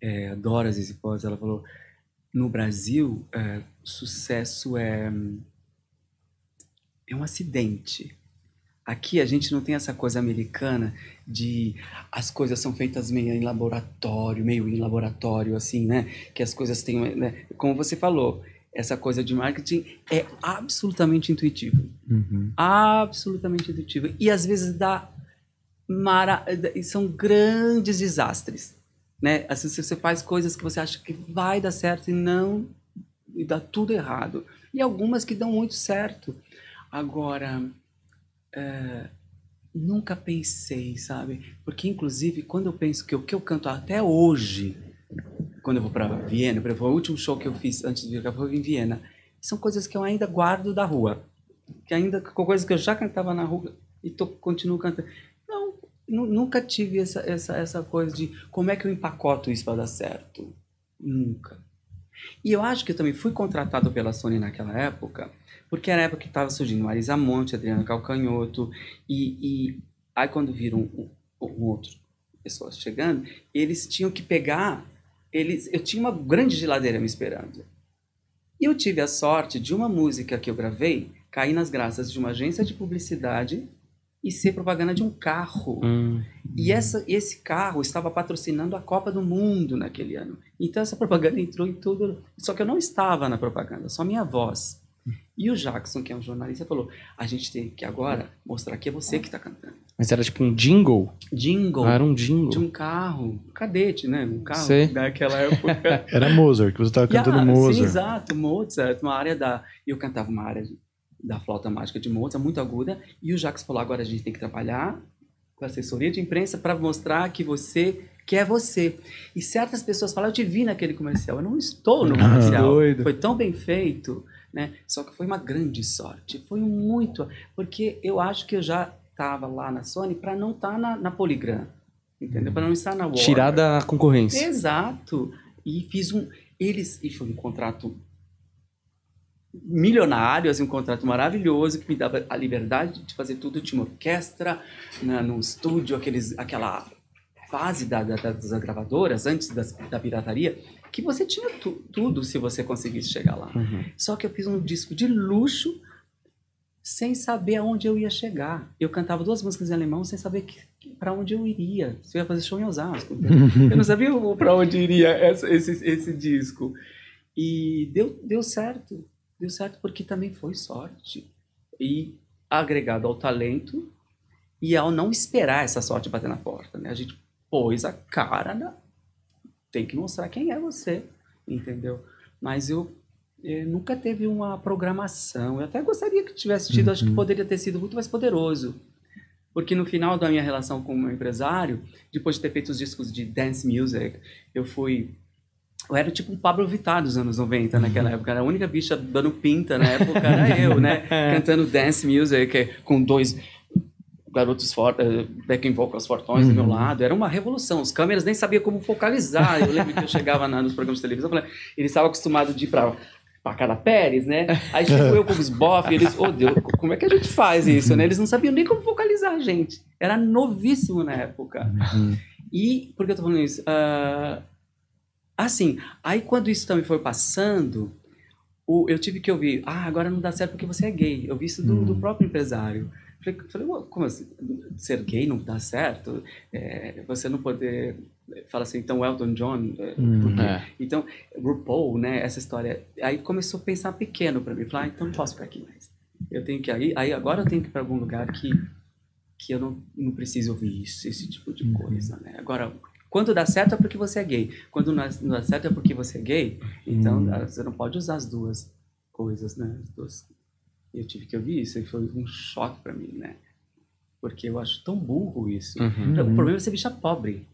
é, adoro a Zizi Posse, ela falou, no Brasil, é, sucesso é, é um acidente. Aqui a gente não tem essa coisa americana de as coisas são feitas meio em laboratório, meio em laboratório, assim, né? Que as coisas têm. Né? Como você falou, essa coisa de marketing é absolutamente intuitivo. Uhum. Absolutamente intuitivo. E às vezes dá. Mara... São grandes desastres. Né? Às vezes você faz coisas que você acha que vai dar certo e não. E dá tudo errado. E algumas que dão muito certo. Agora. É, nunca pensei, sabe? Porque, inclusive, quando eu penso que o que eu canto até hoje, quando eu vou para Viena, exemplo, o último show que eu fiz antes de vir cá em Viena, são coisas que eu ainda guardo da rua. Que ainda, coisas que eu já cantava na rua e tô, continuo cantando. Não, nunca tive essa, essa, essa coisa de como é que eu empacoto isso para dar certo. Nunca. E eu acho que eu também fui contratado pela Sony naquela época porque era a época que estava surgindo Marisa Monte, Adriana Calcanhoto, e, e aí quando viram um, um outro pessoas chegando, eles tinham que pegar, eles, eu tinha uma grande geladeira me esperando. E eu tive a sorte de uma música que eu gravei cair nas graças de uma agência de publicidade e ser propaganda de um carro. Hum. E essa, esse carro estava patrocinando a Copa do Mundo naquele ano. Então essa propaganda entrou em tudo. Só que eu não estava na propaganda, só minha voz. E o Jackson, que é um jornalista, falou: a gente tem que agora mostrar que é você que está cantando. Mas era tipo um jingle? Jingle. Ah, era um jingle. De um carro, um cadete, né? Um carro Sei. daquela época. Era Mozart, que você estava cantando Yeah, Mozart. Sim, exato, Mozart, uma área da. Eu cantava uma área da flauta mágica de Mozart, muito aguda, e o Jackson falou: agora a gente tem que trabalhar com a assessoria de imprensa para mostrar que você que é você. E certas pessoas falam: eu te vi naquele comercial, eu não estou no Ah, comercial. doido. Foi tão bem feito, né? Só que foi uma grande sorte, foi muito, porque eu acho que eu já estava lá na Sony para não estar na, na Polygram, entendeu? Para não estar na Warner. Tirar da concorrência. Exato. E fiz um. Eles. E foi um contrato milionário, assim, um contrato maravilhoso que me dava a liberdade de fazer tudo. Tinha uma orquestra na, num estúdio, aqueles, aquela fase da, da- das gravadoras, antes das- da pirataria, que você tinha tu- tudo se você conseguisse chegar lá. Uhum. Só que eu fiz um disco de luxo sem saber aonde eu ia chegar. Eu cantava duas músicas em alemão sem saber para onde eu iria. Se eu ia fazer show em Osasco. eu não sabia para onde iria essa- esse, esse disco. E deu, deu certo. Deu certo porque também foi sorte. E agregado ao talento e ao não esperar essa sorte bater na porta. Né? A gente pôs a cara na... Tem que mostrar quem é você, entendeu? Mas eu eh, nunca teve uma programação. Eu até gostaria que tivesse tido, acho que poderia ter sido muito mais poderoso. Porque no final da minha relação com o meu empresário, depois de ter feito os discos de dance music, eu fui. Eu era tipo um Pablo Vittar dos anos 90 naquela época. Era a única bicha dando pinta na época, era eu, né? Cantando dance music com dois garotos fortes, backing vocals fortões do meu lado. Era uma revolução. Os câmeras nem sabiam como focalizar. Eu lembro que eu chegava na- nos programas de televisão, falei, eles estavam acostumados de ir para para cada Pérez, né? Aí chegou eu com os bof, eles, oh Deus, como é que a gente faz isso, né? Eles não sabiam nem como focalizar a gente. Era novíssimo na época. E por que eu tô falando isso? Ah, assim, aí quando isso também foi passando, o- eu tive que ouvir, ah, agora não dá certo porque você é gay. Eu vi isso do, do próprio empresário. Falei, falei, "Ué, como assim? Ser gay não dá certo? É, você não poder... Fala assim, então Elton John... por quê? É. Então, RuPaul, né, essa história... Aí começou a pensar pequeno para mim. Falar, ah, então não posso ficar aqui mais. Eu tenho que ir... Aí agora eu tenho que ir para algum lugar que, que eu não, não preciso ouvir isso, esse tipo de coisa, né? Agora, quando dá certo é porque você é gay. Quando não dá certo é porque você é gay. Então, Hum. você não pode usar as duas coisas, né? As duas Eu tive que ouvir isso e foi um choque para mim, né? Porque eu acho tão burro isso. Uhum. O problema é ser bicha pobre,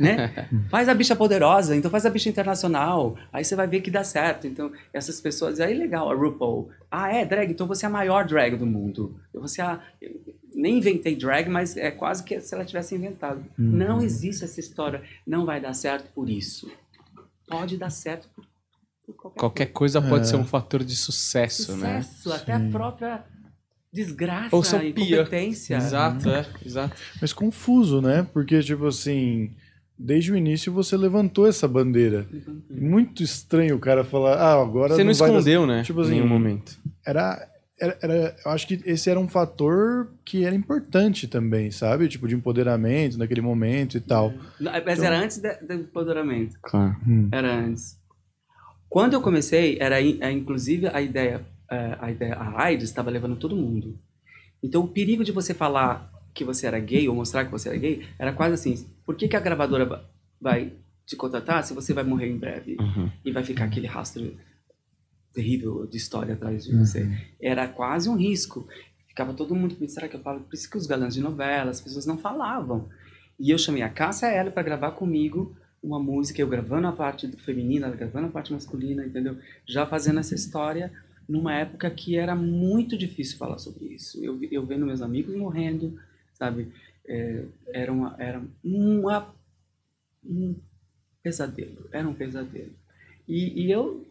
né? faz a bicha poderosa, então faz a bicha internacional. Aí você vai ver que dá certo. Então, essas pessoas... Aí, legal, a RuPaul. Ah, é drag? Então você é a maior drag do mundo. Você é a... eu nem inventei drag, mas é quase que se ela tivesse inventado. Não existe essa história. Não vai dar certo por isso. Pode dar certo por qualquer, Qualquer coisa pode É. ser um fator de sucesso, né? sucesso, até a própria desgraça Ou seu e pia. incompetência. Exato, é, exato. Mas confuso, né? Porque, tipo assim, desde o início você levantou essa bandeira. Muito estranho o cara falar, ah, agora Você não dar- escondeu, né? Tipo em assim, nenhum momento. Era, era, era- Eu acho que esse era um fator que era importante também, sabe? Tipo, de empoderamento naquele momento e tal. Não, Mas era antes do empoderamento. Claro. Era antes. Quando eu comecei, era é, inclusive a ideia, é, a ideia, a AIDS estava levando todo mundo. Então o perigo de você falar que você era gay ou mostrar que você era gay era quase assim: por que, que a gravadora va- vai te contratar se você vai morrer em breve Uhum. e vai ficar aquele rastro terrível de história atrás de você? Era quase um risco. Ficava todo mundo pensando, será que eu falo? Por isso que os galãs de novela, as pessoas não falavam. E eu chamei a Cássia Ela para gravar comigo uma música, eu gravando a parte feminina, gravando a parte masculina, entendeu? Já fazendo essa história numa época que era muito difícil falar sobre isso. Eu, eu vendo meus amigos morrendo, sabe? É, era uma, era uma, um pesadelo, era um pesadelo. E, e eu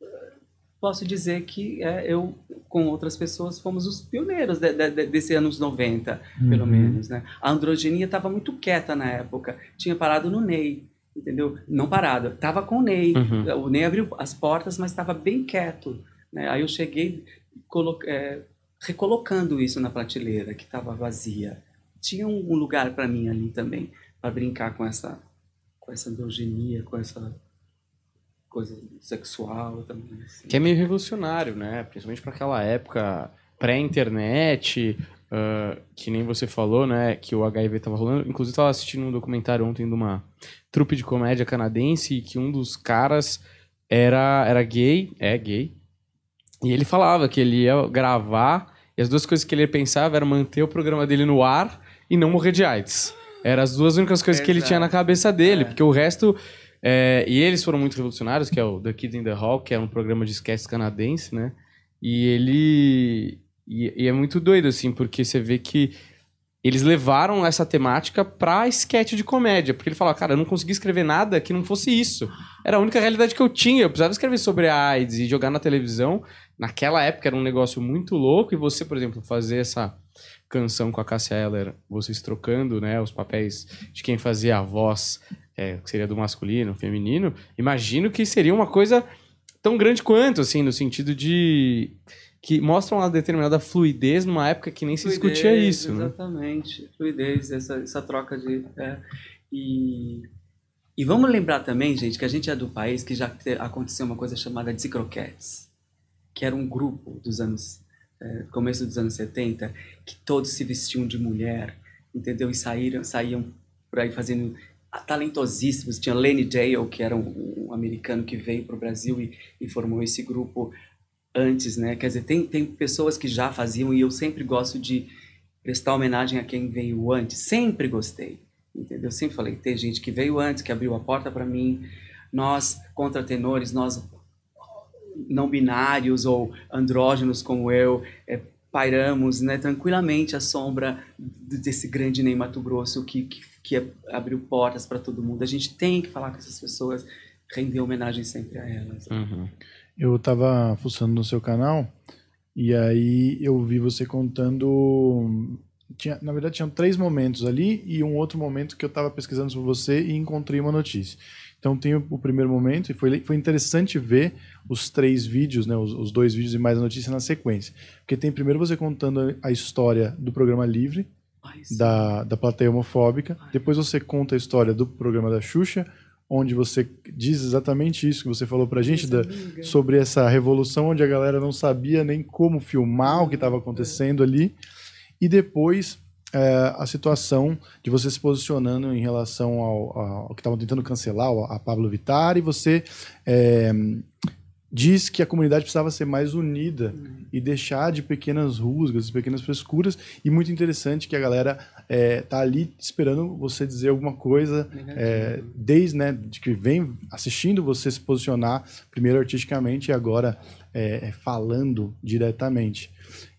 eh, posso dizer que é, eu, com outras pessoas, fomos os pioneiros de, de, de- desse anos 90, pelo menos, né? A androgenia estava muito quieta na época, tinha parado no Ney, entendeu? Não parado, estava com o Ney, Uhum. o Ney abriu as portas, mas estava bem quieto, né? Aí eu cheguei colo- é, recolocando isso na prateleira, que estava vazia. Tinha um um lugar para mim ali também, para brincar com essa, com essa androgenia, com essa coisa sexual também. assim. Que é meio revolucionário, né? Principalmente para aquela época pré-internet, ah, que nem você falou, né? Que o HIV tava rolando. Inclusive, eu tava assistindo um documentário ontem de uma trupe de comédia canadense e que um dos caras era, era gay, é gay. E ele falava que ele ia gravar e as duas coisas que ele pensava era manter o programa dele no ar e não morrer de AIDS. Eram as duas únicas coisas que ele Exato. tinha na cabeça dele, É. porque o resto. é, e eles foram muito revolucionários, que é o The Kids in the Hall, que é um programa de sketch canadense, né? E ele. E, e é muito doido, assim, porque você vê que eles levaram essa temática pra sketch de comédia. Porque ele fala, cara, eu não consegui escrever nada que não fosse isso. Era a única realidade que eu tinha. Eu precisava escrever sobre a AIDS e jogar na televisão. Naquela época era um negócio muito louco. E você, por exemplo, fazer essa canção com a Cássia Eller, vocês trocando né, os papéis de quem fazia a voz, é, que seria do masculino, feminino, imagino que seria uma coisa tão grande quanto, assim, no sentido de que mostra uma determinada fluidez numa época que nem se discutia Fluidez, isso, né? Exatamente. Fluidez, essa, essa troca de. é, e, e vamos lembrar também, gente, que a gente é do país que já te- aconteceu uma coisa chamada Croquettes, que era um grupo dos anos. é, começo dos anos 70, que todos se vestiam de mulher, entendeu? E saíram, saíam por aí fazendo ah, talentosíssimos. Tinha Lenny Dale, que era um, um americano que veio para o Brasil e, e formou esse grupo antes, né? Quer dizer, tem, tem pessoas que já faziam e eu sempre gosto de prestar homenagem a quem veio antes. Sempre gostei, entendeu? Sempre falei, tem gente que veio antes, que abriu a porta para mim. Nós, contratenores, nós não binários ou andrógenos como eu, é, pairamos né, tranquilamente à sombra desse grande Ney Mato Grosso que, que, que abriu portas para todo mundo. A gente tem que falar com essas pessoas, render homenagem sempre a elas. Uhum. Eu tava fuçando no seu canal e aí eu vi você contando. Tinha, na verdade, tinham três momentos ali e um outro momento que eu tava pesquisando sobre você e encontrei uma notícia. Então tem o, o primeiro momento e foi, foi interessante ver os três vídeos, né, os, os dois vídeos e mais a notícia na sequência. Porque tem primeiro você contando a história do programa Livre, da, da plateia homofóbica. Depois você conta a história do programa da Xuxa, onde você diz exatamente isso que você falou pra gente, da, sobre essa revolução onde a galera não sabia nem como filmar o que estava acontecendo ali. E depois é, a situação de você se posicionando em relação ao, ao que estavam tentando cancelar, a Pablo Vittar, e você é, diz que a comunidade precisava ser mais unida e deixar de pequenas rusgas, pequenas frescuras. E muito interessante que a galera é, tá ali esperando você dizer alguma coisa, é, desde né, de que vem assistindo você se posicionar, primeiro artisticamente e agora é, é, falando diretamente.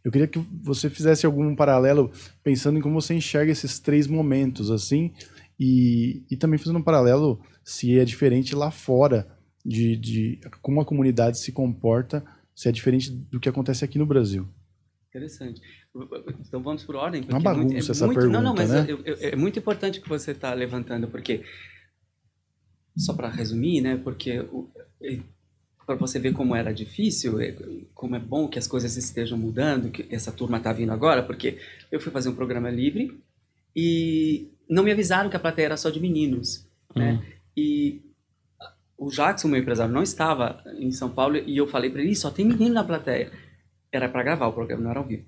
Eu queria que você fizesse algum paralelo pensando em como você enxerga esses três momentos, assim, e, e também fazendo um paralelo se é diferente lá fora de, de como a comunidade se comporta, se é diferente do que acontece aqui no Brasil. Interessante. Então vamos por ordem. Uma bagunça é muito, é essa muito, pergunta, Não, não, mas né? eu- eu- é muito importante que você está levantando, porque só para resumir, né? Porque para você ver como era difícil, é, como é bom que as coisas estejam mudando, que essa turma está vindo agora, porque eu fui fazer um programa livre e não me avisaram que a plateia era só de meninos, né? E o Jackson, meu empresário, não estava em São Paulo e eu falei para ele, "Ih, só tem menino na plateia. Era para gravar o programa, não era ao vivo.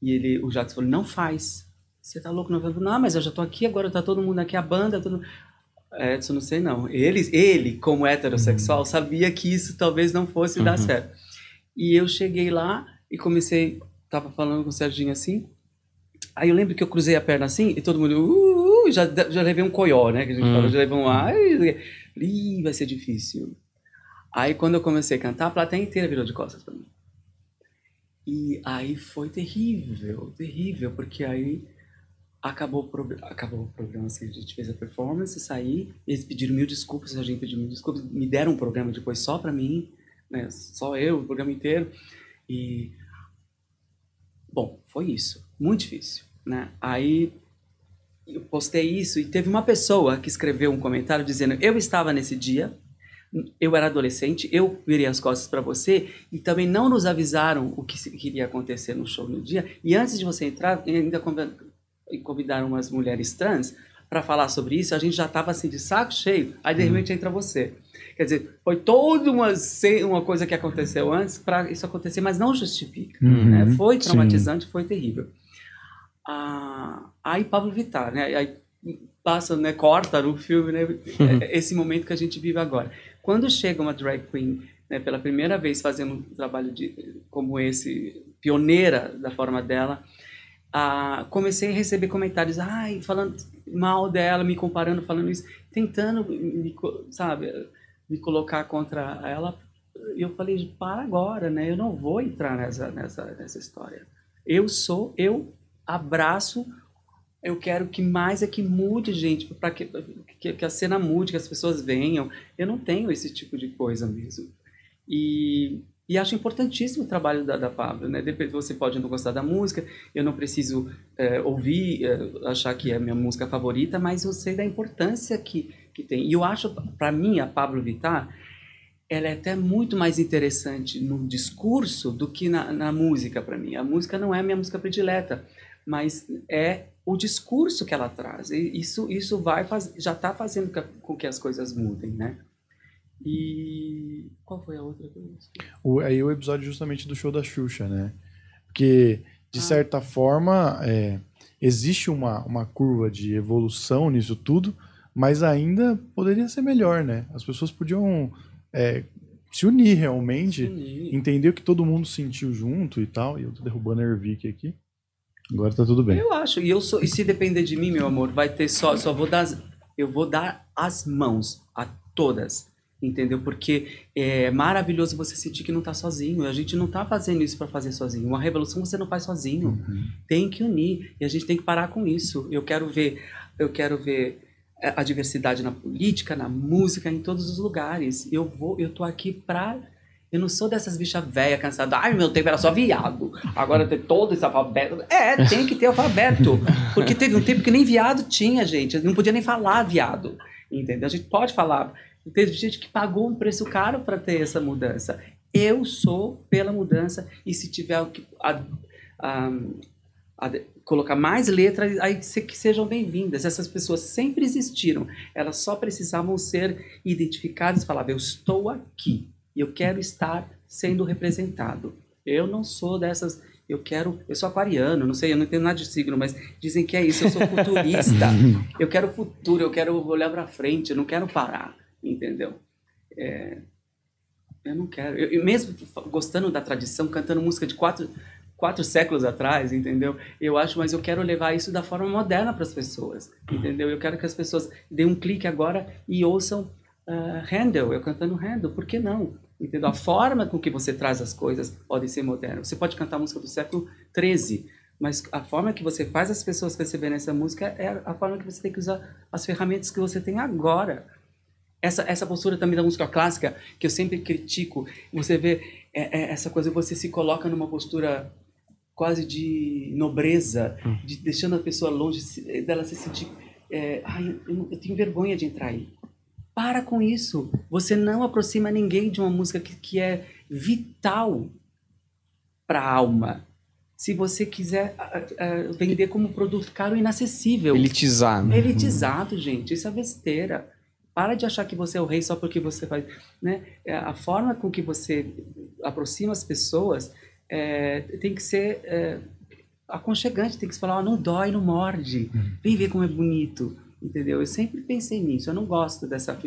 E ele, o Jackson falou, não faz. Você tá louco? Não, eu falei, não mas eu já tô aqui, agora tá todo mundo aqui, a banda, todo é, Edson, não sei não. Ele, ele, como heterossexual, sabia que isso talvez não fosse dar certo. E eu cheguei lá e comecei, tava falando com o Serginho assim, aí eu lembro que eu cruzei a perna assim, e todo mundo, uh, uh, já, já levei um coió, né, que a gente Hum. fala, já levei um, ai, Ih, vai ser difícil. Aí quando eu comecei a cantar, a plateia inteira virou de costas pra mim. E aí foi terrível, terrível, porque aí acabou o, prog- acabou o programa, assim, a gente fez a performance, saí, eles pediram mil desculpas, a gente pediu mil desculpas, me deram um programa depois só pra mim, né, só eu, o programa inteiro, e... Bom, foi isso, muito difícil, né, aí eu postei isso e teve uma pessoa que escreveu um comentário dizendo: Eu estava nesse dia, eu era adolescente, eu virei as costas para você e também não nos avisaram o que, iria acontecer no show no dia. E antes de você entrar, ainda convi- convidaram umas mulheres trans para falar sobre isso. A gente já estava assim de saco cheio. Aí de repente entra você. Quer dizer, foi toda uma, uma coisa que aconteceu antes para isso acontecer, mas não justifica. Uhum, né? Foi sim. traumatizante, foi terrível. Ah, aí Pablo Vittar, né? Aí passa, né? Corta no filme, né? Esse momento que a gente vive agora. Quando chega uma drag queen, né, pela primeira vez fazendo um trabalho de, como esse, pioneira da forma dela, ah, comecei a receber comentários, ai, falando mal dela, me comparando, falando isso, tentando, me, sabe, me colocar contra ela. E eu falei, para agora, né? Eu não vou entrar nessa, nessa, nessa história. Eu sou, eu abraço, eu quero que mais é que mude, gente, para que, que, que a cena mude, que as pessoas venham. Eu não tenho esse tipo de coisa mesmo. E, e acho importantíssimo o trabalho da, da Pablo, né? Depois você pode não gostar da música, eu não preciso é, ouvir, é, achar que é a minha música favorita, mas eu sei da importância que, que tem. E eu acho, para mim, a Pablo Vittar, ela é até muito mais interessante no discurso do que na, na música para mim. A música não é a minha música predileta, mas é o discurso que ela traz. E isso, isso vai faz, já está fazendo com que as coisas mudem, né? E qual foi a outra coisa? O, aí o episódio justamente do show da Xuxa, né? Porque, de Ah. certa forma, é, existe uma, uma curva de evolução nisso tudo, mas ainda poderia ser melhor, né? As pessoas podiam é, se unir realmente, Unir. entender o que todo mundo sentiu junto e tal. E eu tô derrubando a Ervic aqui. Agora tá tudo bem. Eu acho, e eu sou, e se depender de mim, meu amor, vai ter só, só vou dar, eu vou dar as mãos a todas, entendeu? Porque é maravilhoso você sentir que não tá sozinho. A gente não tá fazendo isso para fazer sozinho. Uma revolução você não faz sozinho. Uhum. Tem que unir e a gente tem que parar com isso. Eu quero ver, eu quero ver é, a diversidade na política, na música, em todos os lugares. Eu vou, eu tô aqui pra eu não sou dessas bichas velhas, cansadas. Ai, meu tempo era só viado. Agora tem todo esse alfabeto. É, tem que ter alfabeto. Porque teve um tempo que nem viado tinha, gente. Não podia nem falar viado. Entendeu? A gente pode falar. Teve gente que pagou um preço caro para ter essa mudança. Eu sou pela mudança. E se tiver que a- a- a colocar mais letras, aí se- que sejam bem-vindas. Essas pessoas sempre existiram. Elas só precisavam ser identificadas e falar: eu estou aqui e eu quero estar sendo representado. Eu não sou dessas. Eu quero. Eu sou aquariano, não sei, eu não entendo nada de signo, mas dizem que é isso. Eu sou futurista. eu quero futuro, eu quero olhar para frente, eu não quero parar, entendeu? É, Eu não quero. Eu, eu mesmo gostando da tradição, cantando música de quatro, quatro séculos atrás, entendeu? Eu acho, mas eu quero levar isso da forma moderna para as pessoas, entendeu? Eu quero que as pessoas deem um clique agora e ouçam ah, Handel, eu cantando Handel, por que não? Entendeu? A forma com que você traz as coisas pode ser moderna. Você pode cantar música do século XIII, mas a forma que você faz as pessoas perceberem essa música é a forma que você tem que usar as ferramentas que você tem agora. Essa, essa postura também da música clássica, que eu sempre critico, você vê é, é, essa coisa, você se coloca numa postura quase de nobreza, de deixando a pessoa longe, dela se sentir. é, Ai, eu, eu tenho vergonha de entrar aí. Para com isso. Você não aproxima ninguém de uma música que, que é vital para a alma. Se você quiser ah, ah, vender como produto caro e inacessível. Elitizar, né? Elitizado, gente. Isso é besteira. Para de achar que você é o rei só porque você faz. Né? É, A forma com que você aproxima as pessoas é, tem que ser é, aconchegante, tem que se falar, ó, não dói, não morde. Vem ver como é bonito. Entendeu? Eu sempre pensei nisso. Eu não gosto dessa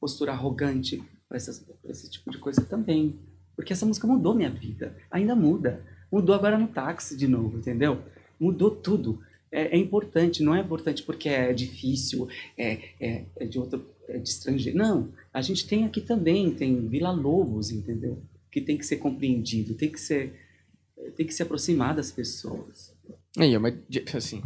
postura arrogante para esse tipo de coisa também. Porque essa música mudou minha vida. Ainda muda. Mudou agora no táxi de novo, entendeu? Mudou tudo. É, é importante, não é importante porque é difícil, é, é, é de outro, é de estrangeiro. Não, a gente tem aqui também, tem Vila Lobos, entendeu? Que tem que ser compreendido, tem que ser, tem que se aproximar das pessoas. Aí, mas, assim,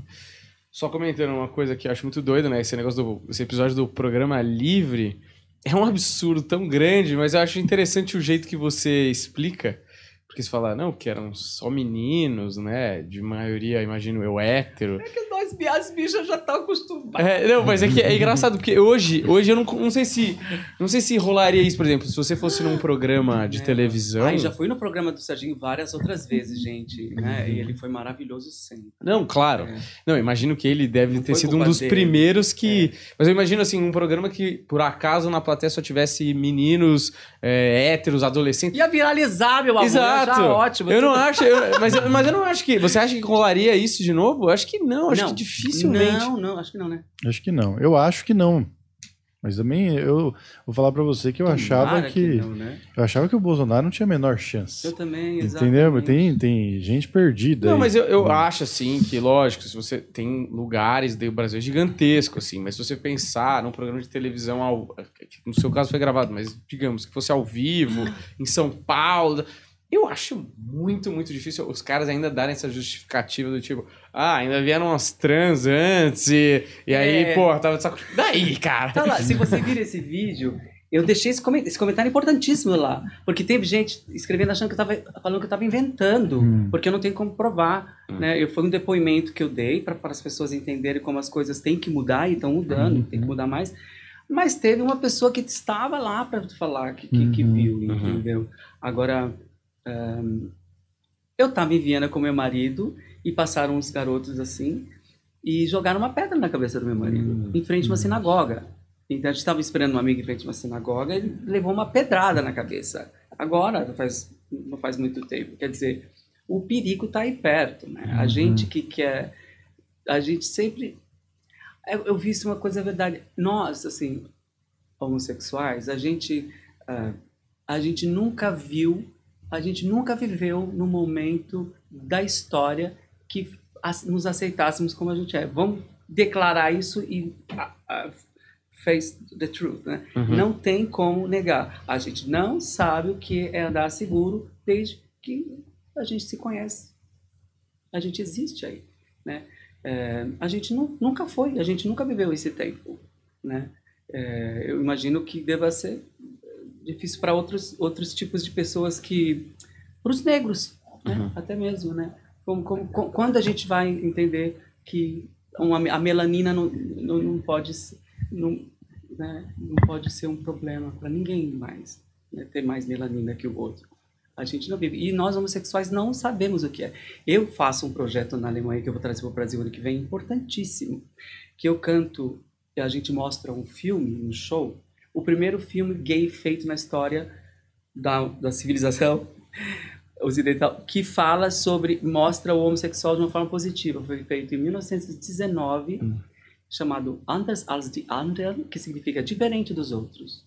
só comentando uma coisa que eu acho muito doido, né? Esse negócio do esse episódio do programa livre é um absurdo tão grande, mas eu acho interessante o jeito que você explica. Porque você fala, não, que eram só meninos, né? De maioria, imagino eu, hétero. É que nós, as bichas já estão acostumadas. É, não, mas é que é engraçado, porque hoje, hoje eu não, não sei se. Não sei se rolaria isso, por exemplo, se você fosse num programa de É. televisão. Ai, já fui no programa do Serginho várias outras vezes, gente, né? E ele foi maravilhoso sempre. Não, claro. É. Não, imagino que ele deve Não ter sido um dos dele. primeiros que. Mas eu imagino assim, um programa que, por acaso, na plateia só tivesse meninos é, héteros, adolescentes. Ia viralizar, meu amor. Exato. Já ótimo. Eu não acho, eu- mas, eu- mas eu não acho que. Você acha que rolaria isso de novo? Eu acho que não, acho Não. que dificilmente. Não, não, acho que não, né? Acho que não. Eu acho que não. Mas também eu vou falar pra você que eu achava Tomara que, não, né? eu achava que o Bolsonaro não tinha a menor chance. Eu também, exato. Entendeu? Tem, tem gente perdida. Não, aí. mas eu, eu acho assim que, lógico, se você tem lugares, daí o Brasil é gigantesco, assim, mas se você pensar num programa de televisão, ao, que no seu caso foi gravado, mas digamos que fosse ao vivo, em São Paulo, eu acho muito, muito difícil os caras ainda darem essa justificativa do tipo, ah, ainda vieram umas trans antes, e, e aí, É. pô, tava de saco. Daí, cara. Tá lá, se você vir esse vídeo, eu deixei esse comentário, esse comentário importantíssimo lá. Porque teve gente escrevendo achando que eu tava falando que eu tava inventando, Hum. porque eu não tenho como provar. Né? Eu, foi um depoimento que eu dei para as pessoas entenderem como as coisas têm que mudar e estão mudando, tem que mudar mais. Mas teve uma pessoa que estava lá para falar que, que, que Uhum. viu, entendeu? Agora, ahn, eu estava em Viena com meu marido e passaram uns garotos assim e jogaram uma pedra na cabeça do meu marido, Hum. em frente a uma sinagoga. Então a gente estava esperando um amigo em frente a uma sinagoga e ele levou uma pedrada na cabeça. Agora, não faz, não faz muito tempo. Quer dizer, o perigo está aí perto. Né? A Uhum. gente que quer. A gente sempre. Eu, eu vi isso uma coisa verdade. Nós, assim, homossexuais, a gente. ah, a gente nunca viu, a gente nunca viveu no momento da história que nos aceitássemos como a gente é. Vamos declarar isso e face the truth, né? Uhum. Não tem como negar. A gente não sabe o que é andar seguro desde que a gente se conhece. A gente existe aí, né? É, a gente nu- nunca foi, a gente nunca viveu esse tempo, né? É, eu imagino que deva ser difícil para outros outros tipos de pessoas que para os negros né? Uhum. até mesmo né como, como, co- quando a gente vai entender que uma, a melanina não, não, não pode não, né? não pode ser um problema para ninguém mais né? ter mais melanina que o outro a gente não vive e nós homossexuais não sabemos o que é eu faço um projeto na Alemanha que eu vou trazer para o Brasil ano que vem importantíssimo que eu canto e a gente mostra um filme um show o primeiro filme gay feito na história da, da civilização ocidental que fala sobre mostra o homossexual de uma forma positiva. Foi feito em 1919 chamado Anders als die anderen que significa diferente dos outros.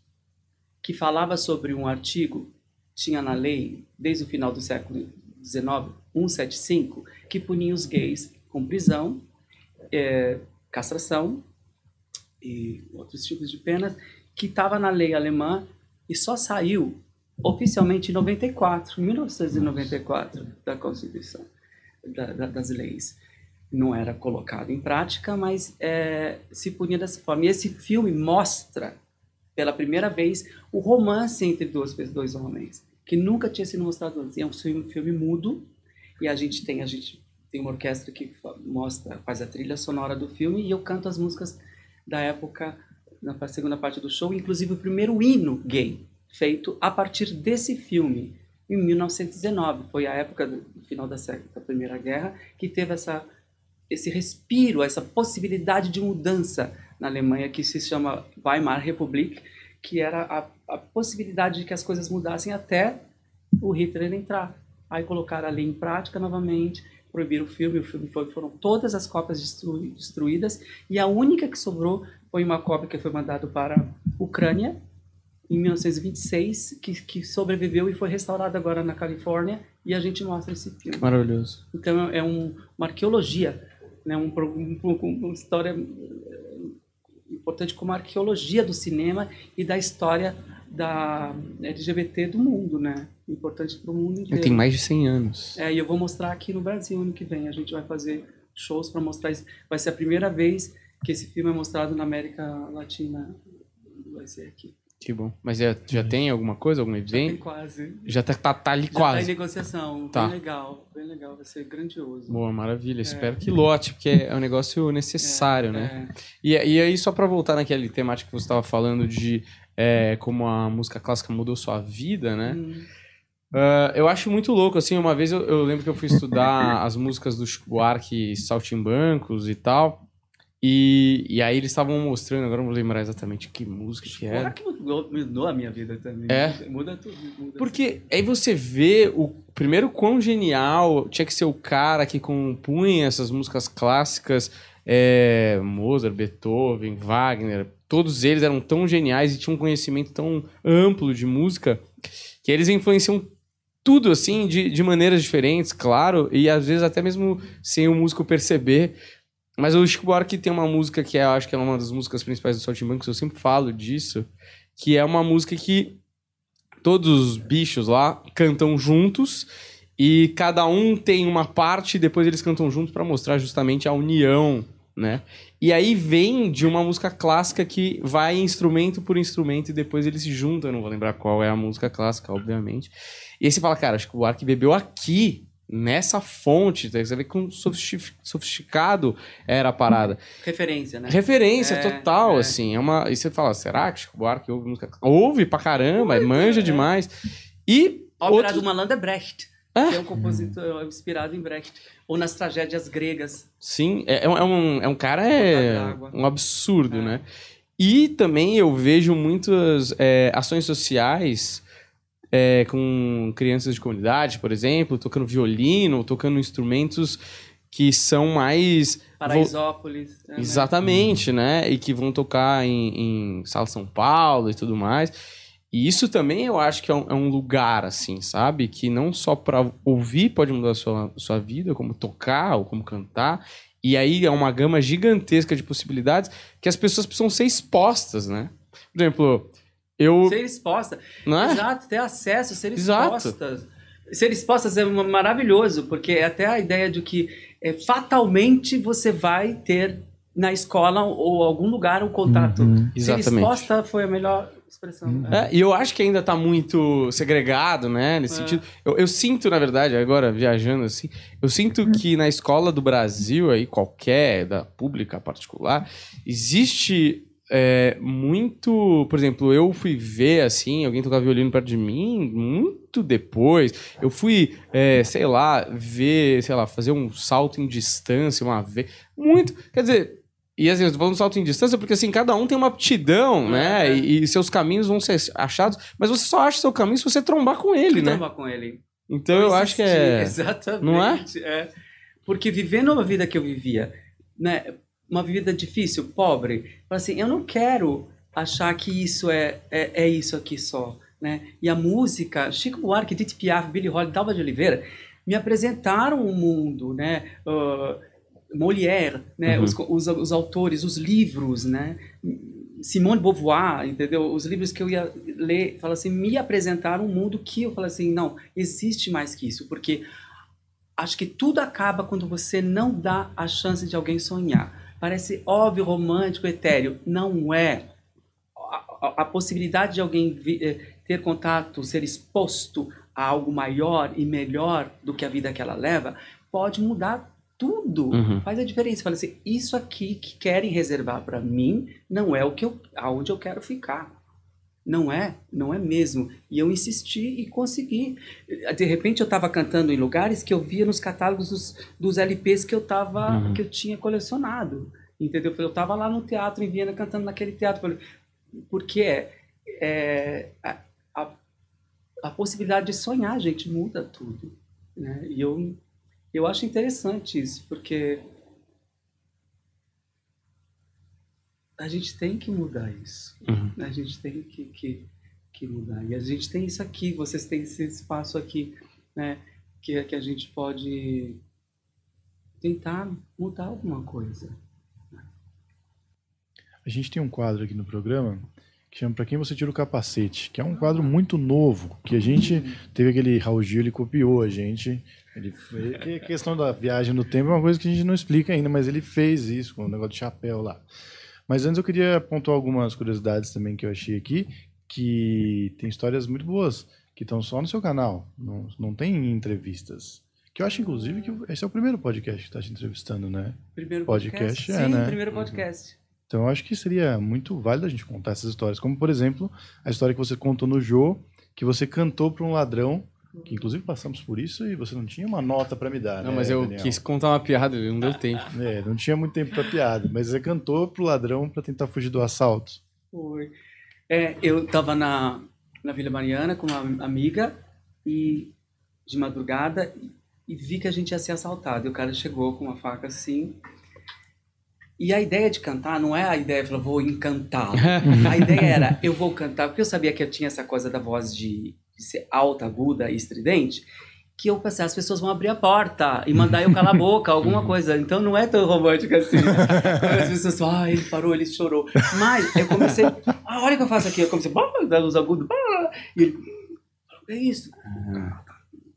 Que falava sobre um artigo, tinha na lei, desde o final do século XIX, 175, que punia os gays com prisão, é, castração e outros tipos de penas, que estava na lei alemã e só saiu oficialmente em 94, 1994, da Constituição, da, da, das leis. Não era colocado em prática, mas é, se punia dessa forma. E esse filme mostra, pela primeira vez, o romance entre dois, dois homens, que nunca tinha sido mostrado antes. É um filme, filme mudo, e a gente tem a gente tem uma orquestra que mostra, faz a trilha sonora do filme, e eu canto as músicas da época, na segunda parte do show, inclusive o primeiro hino gay feito a partir desse filme, em 1919. Foi a época do final da, da Primeira Guerra que teve essa, esse respiro, essa possibilidade de mudança na Alemanha que se chama Weimar Republik, que era a, a possibilidade de que as coisas mudassem até o Hitler entrar. Aí colocaram a lei em prática novamente, proibiram o filme, o filme foi, foram todas as cópias destru, destruídas e a única que sobrou foi uma cópia que foi mandada para a Ucrânia em 1926, que, que sobreviveu e foi restaurado agora na Califórnia, e a gente mostra esse filme. Maravilhoso. Então é um, uma arqueologia, né? um, um, uma história eh, importante como a arqueologia do cinema e da história da LGBT do mundo, né? Importante para o mundo inteiro. Tem mais de 100 anos. É, e eu vou mostrar aqui no Brasil ano que vem. A gente vai fazer shows para mostrar isso. Vai ser a primeira vez que esse filme é mostrado na América Latina. Vai ser aqui. Que bom. Mas já, já tem alguma coisa, algum evento? Já tem quase. Já tá, tá, tá ali já quase. tá em negociação. Tá. Bem legal, bem legal. Vai ser grandioso. Boa, maravilha. Espero que lote, porque é um negócio necessário, É, né? é. E, e aí, só pra voltar naquele temática que você estava falando de é, como a música clássica mudou sua vida, né? Hum. Ah, eu acho muito louco, assim, uma vez eu, eu lembro que eu fui estudar as músicas do Chico Buarque, Saltimbancos e tal, e, e aí eles estavam mostrando, agora eu não vou lembrar exatamente que música que era. que mudou, mudou a minha vida também. É? Muda tudo. Muda Porque aí você vê o primeiro quão genial tinha que ser o cara que compunha essas músicas clássicas, é, Mozart, Beethoven, Wagner, todos eles eram tão geniais e tinham um conhecimento tão amplo de música que eles influenciam tudo assim de, de maneiras diferentes, claro, e às vezes até mesmo sem o músico perceber. Mas o Chico Buarque tem uma música que é, eu acho que é uma das músicas principais do Saltimbancos, eu sempre falo disso, que é uma música que todos os bichos lá cantam juntos e cada um tem uma parte e depois eles cantam juntos para mostrar justamente a união, né? E aí vem de uma música clássica que vai instrumento por instrumento e depois eles se juntam, eu não vou lembrar qual é a música clássica, obviamente. E aí você fala, cara, acho que o Buarque bebeu aqui, nessa fonte, tá? você vê que um sofisticado era a parada. Referência, né? Referência É, total, é. assim. É uma... E você fala, será que Chico Buarque ouve música? Ouve pra caramba, manja demais. E. Ópera outros- do Malandro é Brecht, Ah. que é um compositor inspirado em Brecht. Ou nas tragédias gregas. Sim, é, é um- é um, é um cara é um absurdo, É. né? E também eu vejo muitas é, ações sociais é, com crianças de comunidade, por exemplo, tocando violino, tocando instrumentos que são mais Paraisópolis. é, né? Exatamente, né? E que vão tocar em, em Sala São Paulo e tudo mais. E isso também eu acho que é um, é um lugar, assim, sabe? Que não só para ouvir pode mudar a sua, sua vida, como tocar ou como cantar. E aí é uma gama gigantesca de possibilidades que as pessoas precisam ser expostas, né? Por exemplo, eu. Ser exposta. Não é? Exato, ter acesso, ser Exato. expostas. Ser expostas é maravilhoso, porque é até a ideia de que é, fatalmente você vai ter na escola ou algum lugar um contato. Uhum. Ser Exatamente. exposta foi a melhor expressão. É. É, e eu acho que ainda tá muito segregado, né? Nesse É. sentido. Eu, eu sinto, na verdade, agora viajando assim, eu sinto que na escola do Brasil, aí, qualquer, da pública, particular, existe é, muito. Por exemplo, eu fui ver assim, alguém tocar violino perto de mim muito depois. Eu fui, é, sei lá, ver, sei lá, fazer um salto em distância uma vez. Muito. Quer dizer. E assim, eu tô falando salto em distância porque assim, cada um tem uma aptidão, né? É. E, e seus caminhos vão ser achados, mas você só acha seu caminho se você trombar com ele, né? Trombar com ele. Então eu acho que é. Exatamente. Não é? é? Porque vivendo a vida que eu vivia, né, uma vida difícil, pobre, fala assim, eu não quero achar que isso é, é, é isso aqui só, né? E a música, Chico Buarque, Edith Piaf, Billy Holiday, Dalva de Oliveira, me apresentaram o mundo, né? Uh, Molière, né? Uhum. Os, os, os autores, os livros, né? Simone de Beauvoir, entendeu? Os livros que eu ia ler, fala assim, me apresentaram um mundo que eu falo assim, não, existe mais que isso, porque acho que tudo acaba quando você não dá a chance de alguém sonhar. Parece óbvio, romântico, etéreo. Não é. A, a- a possibilidade de alguém vi- eh, ter contato, ser exposto a algo maior e melhor do que a vida que ela leva, pode mudar tudo. Uhum. Faz a diferença. Fala assim, isso aqui que querem reservar para mim não é o que eu, aonde eu quero ficar. Não é, não é mesmo. E eu insisti e consegui. De repente eu estava cantando em lugares que eu via nos catálogos dos, dos LPs que eu tava, Uhum. que eu tinha colecionado. Entendeu? Eu estava lá no teatro em Viena cantando naquele teatro. Porque é, é, a, a, a possibilidade de sonhar, gente, muda tudo. Né? E eu, eu acho interessante isso, porque a gente tem que mudar isso. Uhum. A gente tem que, que, que mudar. E a gente tem isso aqui, vocês têm esse espaço aqui, né? Que, que a gente pode tentar mudar alguma coisa. A gente tem um quadro aqui no programa que chama Pra Quem Você Tira o Capacete, que é um quadro muito novo, que a gente teve aquele Raul Gil, ele copiou a gente. Ele, que a questão da viagem no tempo é uma coisa que a gente não explica ainda, mas ele fez isso com o negócio de chapéu lá. Mas antes eu queria pontuar algumas curiosidades também que eu achei aqui, que tem histórias muito boas, que estão só no seu canal, não, não tem entrevistas. Que eu acho, inclusive, que esse é o primeiro podcast que está te entrevistando, né? Primeiro Podcast, podcast? é, Sim, né? primeiro podcast. Então eu acho que seria muito válido a gente contar essas histórias. Como, por exemplo, a história que você contou no Jô, que você cantou para um ladrão, que inclusive passamos por isso e você não tinha uma nota para me dar. Não, né, mas eu Daniel? quis contar uma piada, não deu tempo. É, não tinha muito tempo para piada, mas você cantou pro ladrão para tentar fugir do assalto. Foi. É, eu estava na, na Vila Mariana com uma amiga e de madrugada e, vi que a gente ia ser assaltado. E o cara chegou com uma faca assim. E a ideia de cantar não é a ideia de falar, vou encantá-lo. A ideia era, eu vou cantar, porque eu sabia que eu tinha essa coisa da voz de, de ser alta, aguda e estridente, que eu pensei, as pessoas vão abrir a porta e mandar eu calar a boca, alguma coisa. Então não é tão romântico assim. As pessoas falam, ah, ele parou, ele chorou. Mas eu comecei, ah, olha o que eu faço aqui. Eu comecei, bah, dar luz aguda, bah, e ele, o que é isso?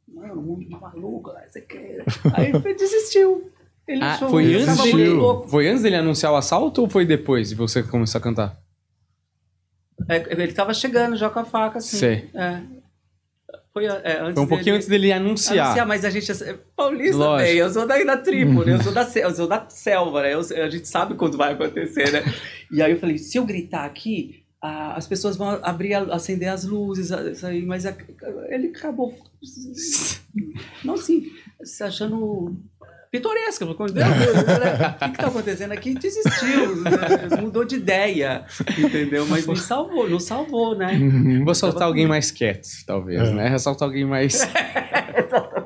Mano, um mundo de maluco, lá, você quer. Aí ele desistiu. Ele Ah, chorou, foi antes, louco. foi antes dele anunciar o assalto ou foi depois de você começar a cantar? É, ele tava chegando já com a faca, assim. Sei. É. Foi, é, antes Foi um pouquinho dele- antes dele anunciar. Anunciar, mas a gente é paulista Lógico. também. Eu sou daí da tribo, né? Eu sou da, eu sou da selva, né? Eu- a gente sabe quando vai acontecer, né? E aí eu falei, se eu gritar aqui, ah, as pessoas vão abrir, acender as luzes, aí, mas a- ele acabou, não assim, se achando pitoresco. Falei, Deus, O que está acontecendo aqui? Desistiu, né? mudou de ideia, entendeu? Mas me salvou, não salvou, né? Vou assaltar alguém mais quieto, talvez, É. né? Assaltar alguém mais.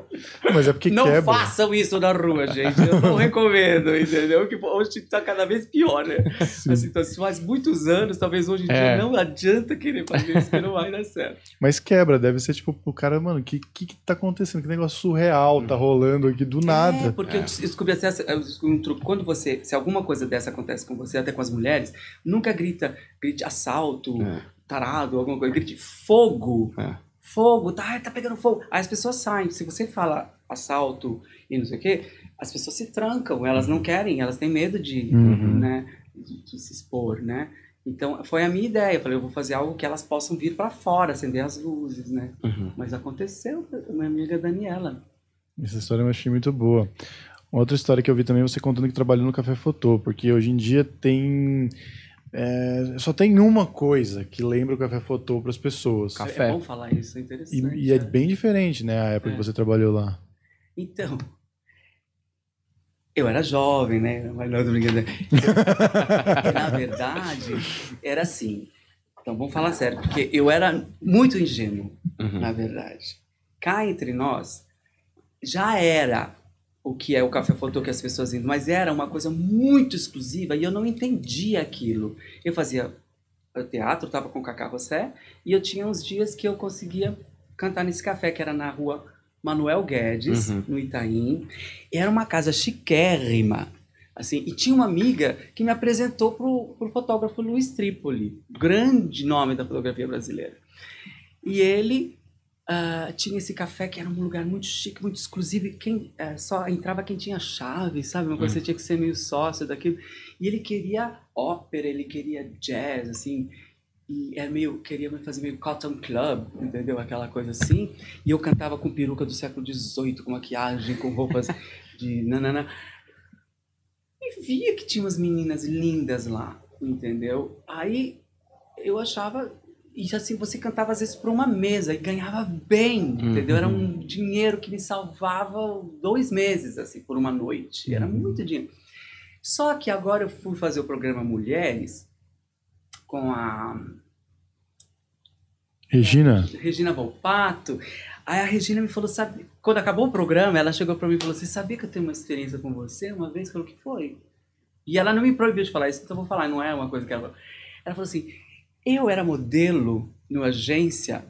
Mas é porque Não quebra. façam isso na rua, gente. Eu não recomendo, entendeu? Que hoje tá cada vez pior, né? Assim, então, se faz muitos anos, talvez hoje em É. dia não adianta querer fazer isso, que não vai dar certo. Mas quebra, deve ser tipo o cara, mano, o que, que que tá acontecendo? Que negócio surreal tá rolando aqui do É, nada. porque eu descobri assim, essa- eu descobri um truque. Quando você, se alguma coisa dessa acontece com você, até com as mulheres, nunca grita, grite assalto, É. tarado, alguma coisa, grite fogo. É. Fogo, tá, tá pegando fogo. Aí as pessoas saem. Se você fala assalto e não sei o quê, as pessoas se trancam, elas não querem, elas têm medo de, Uhum. né, de, de se expor, né? Então, foi a minha ideia. Eu falei, eu vou fazer algo que elas possam vir para fora, acender as luzes, né? Uhum. Mas aconteceu minha amiga Daniela. Essa história eu achei muito boa. Outra história que eu vi também você contando que trabalhou no Café Fotô, porque hoje em dia tem. É, só tem uma coisa que lembra o Café Fotô para as pessoas. Café. É bom falar isso, é interessante. E, e é né? bem diferente, né? A época É. que você trabalhou lá. Então, eu era jovem, né? Mas não, tô brincando. Na verdade, era assim. Então, vamos falar sério, porque eu era muito ingênuo, Uhum. na verdade. Cá entre nós, já era o que é o café fotô que as pessoas indo, mas era uma coisa muito exclusiva e eu não entendia aquilo. Eu fazia o teatro, tava com o Cacá Rossé, e eu tinha uns dias que eu conseguia cantar nesse café, que era na rua Manuel Guedes, Uhum. no Itaim. Era uma casa chiquérrima, assim, e tinha uma amiga que me apresentou pro, pro fotógrafo Luiz Trípoli, grande nome da fotografia brasileira. E ele ah, tinha esse café que era um lugar muito chique, muito exclusivo, e quem eh, só entrava quem tinha chave, sabe? Uma coisa que você tinha que ser meio sócio daquilo. E ele queria ópera, ele queria jazz, assim, e era meio, queria fazer meio Cotton Club, entendeu? Aquela coisa assim. E eu cantava com peruca do século XVIII, com maquiagem, com roupas de nanana. E via que tinha umas meninas lindas lá, entendeu? Aí eu achava. E assim, você cantava às vezes para uma mesa e ganhava bem, entendeu? Era um dinheiro que me salvava dois meses, assim, por uma noite. Era muito dinheiro. Só que agora eu fui fazer o programa Mulheres com a Regina, Regina Volpato. Aí a Regina me falou, sabe, quando acabou o programa, ela chegou pra mim e falou: Você sabia que eu tenho uma experiência com você? Uma vez falou que foi. E ela não me proibiu de falar isso, então eu vou falar, não é uma coisa que ela. Ela falou assim: Eu era modelo numa agência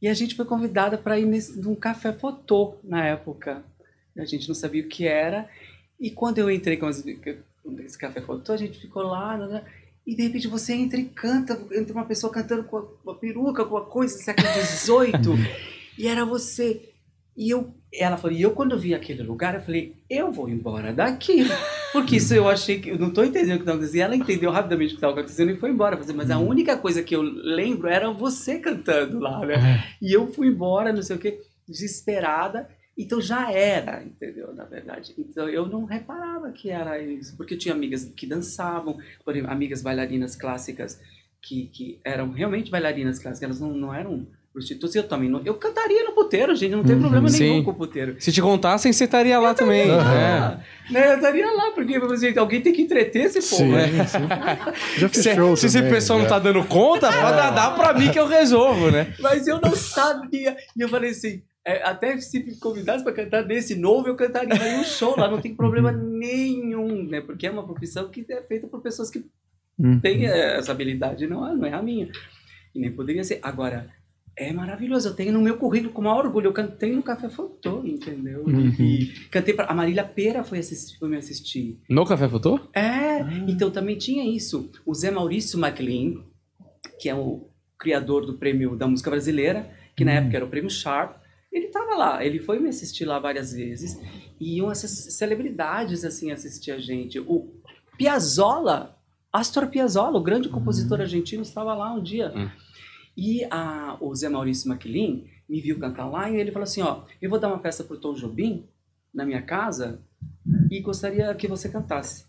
e a gente foi convidada para ir nesse, num café fotô na época. A gente não sabia o que era. E quando eu entrei com esse café fotô, a gente ficou lá. né, e de repente você entra e canta, entra uma pessoa cantando com a- com a peruca, com a coisa do século XVIII. E era você. E eu, ela falou, e eu quando vi aquele lugar, eu falei, eu vou embora daqui. Porque isso eu achei que, eu não tô entendendo o que estava acontecendo. E ela entendeu rapidamente o que estava acontecendo e foi embora. Falei, Mas a única coisa que eu lembro era você cantando lá, né? E eu fui embora, não sei o quê, desesperada. Então já era, entendeu? Na verdade. Então eu não reparava que era isso. Porque eu tinha amigas que dançavam, por exemplo, amigas bailarinas clássicas que, que eram realmente bailarinas clássicas, elas não, não eram prostitutas. Eu também não. Eu cantaria no puteiro, gente, não tem Uhum. problema nenhum Sim. com o puteiro. Se te contassem, você estaria lá também. Aham. É. Ah, né, eu estaria lá, porque gente, alguém tem que entreter esse sim, povo. né? sim. Já Se, fechou se esse também, pessoal não já. tá dando conta, pode dar, dá pra mim que eu resolvo, né? Mas eu não sabia. E eu falei assim, é, até se me convidasse para cantar nesse novo, eu cantaria em um show lá, não tem problema nenhum, né? Porque é uma profissão que é feita por pessoas que Uhum. têm é, essa habilidade, não, é- não é a minha. E nem poderia ser. Agora, é maravilhoso, eu tenho no meu currículo com o maior orgulho, eu cantei no Café Fotô, entendeu? Uhum. E cantei para A Marília Pera foi, assistir, foi me assistir. No Café Fotô? É, então também tinha isso. O Zé Maurício MacLean, que é o criador do prêmio da música brasileira, que na Hum. época era o prêmio Sharp, ele estava lá, ele foi me assistir lá várias vezes, e iam essas celebridades assim assistir a gente. O Piazzolla, Astor Piazzolla, o grande compositor argentino, estava lá um dia. E a, o Zé Maurício MacLean me viu cantar lá e ele falou assim, ó, eu vou dar uma festa pro Tom Jobim na minha casa e gostaria que você cantasse.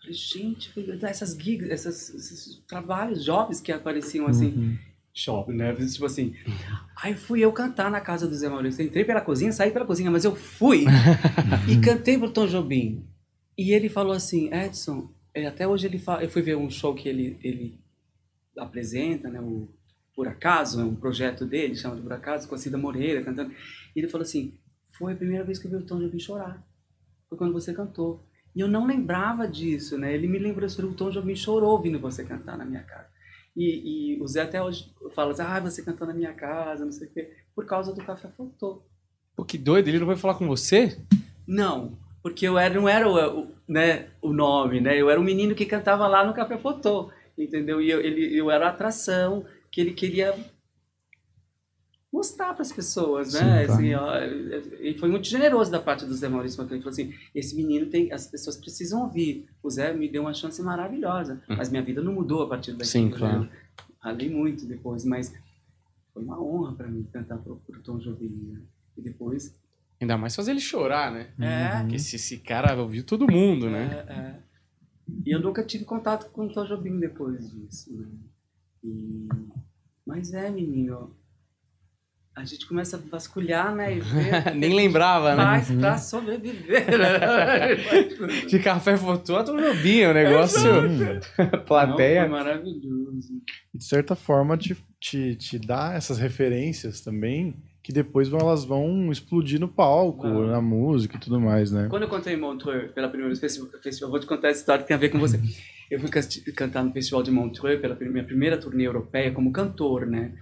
Falei, gente, essas gigs, essas- esses trabalhos, jobs que apareciam assim, Uhum. shopping, né? Tipo assim. Aí fui eu cantar na casa do Zé Maurício. Entrei pela cozinha, saí pela cozinha, mas eu fui e cantei pro Tom Jobim. E ele falou assim, Edson, eh, até hoje ele fala, eu fui ver um show que ele, ele apresenta, né? O Por Acaso, é um projeto dele, chama de Por Acaso, com a Cida Moreira cantando. E ele falou assim, foi a primeira vez que eu vi o Tom Jobim chorar. Foi quando você cantou. E eu não lembrava disso, né? Ele me lembrou, o Tom Jobim chorou ouvindo você cantar na minha casa. E, e o Zé até hoje fala assim, ah, você cantou na minha casa, não sei o quê, por causa do Café Faltou. Pô, que doido, ele não vai falar com você? Não, porque eu era, não era o, né, o nome, né? Eu era um menino que cantava lá no Café Fotô, entendeu? E eu, ele, eu era a atração que ele queria mostrar para as pessoas, né? Sim. Assim, ó, e foi muito generoso da parte do Zé Maurício, porque ele falou assim, esse menino tem, as pessoas precisam ouvir. O Zé me deu uma chance maravilhosa, mas minha vida não mudou a partir daqui. Sim, né? claro. Ralei muito depois, mas foi uma honra para mim cantar pro, pro Tom Jobim, né? E depois... Ainda mais fazer ele chorar, né? É, Porque esse, esse cara ouviu todo mundo, né? É, é. E eu nunca tive contato com o Tom Jobim depois disso, né? E... Mas é, menino, a gente começa a vasculhar, né? E ver Nem lembrava, né? faz pra sobreviver. né? De café fotô a é um negócio... Não, Plateia. foi maravilhoso. E de certa forma te, te, te dá essas referências também, que depois vão, elas vão explodir no palco, Vão. na música e tudo mais, né? Quando eu contei em Montreux pela primeira vez, festival, vou te contar essa história que tem a ver com você. Eu fui cantar no Festival de Montreux pela minha primeira turnê europeia como cantor, né?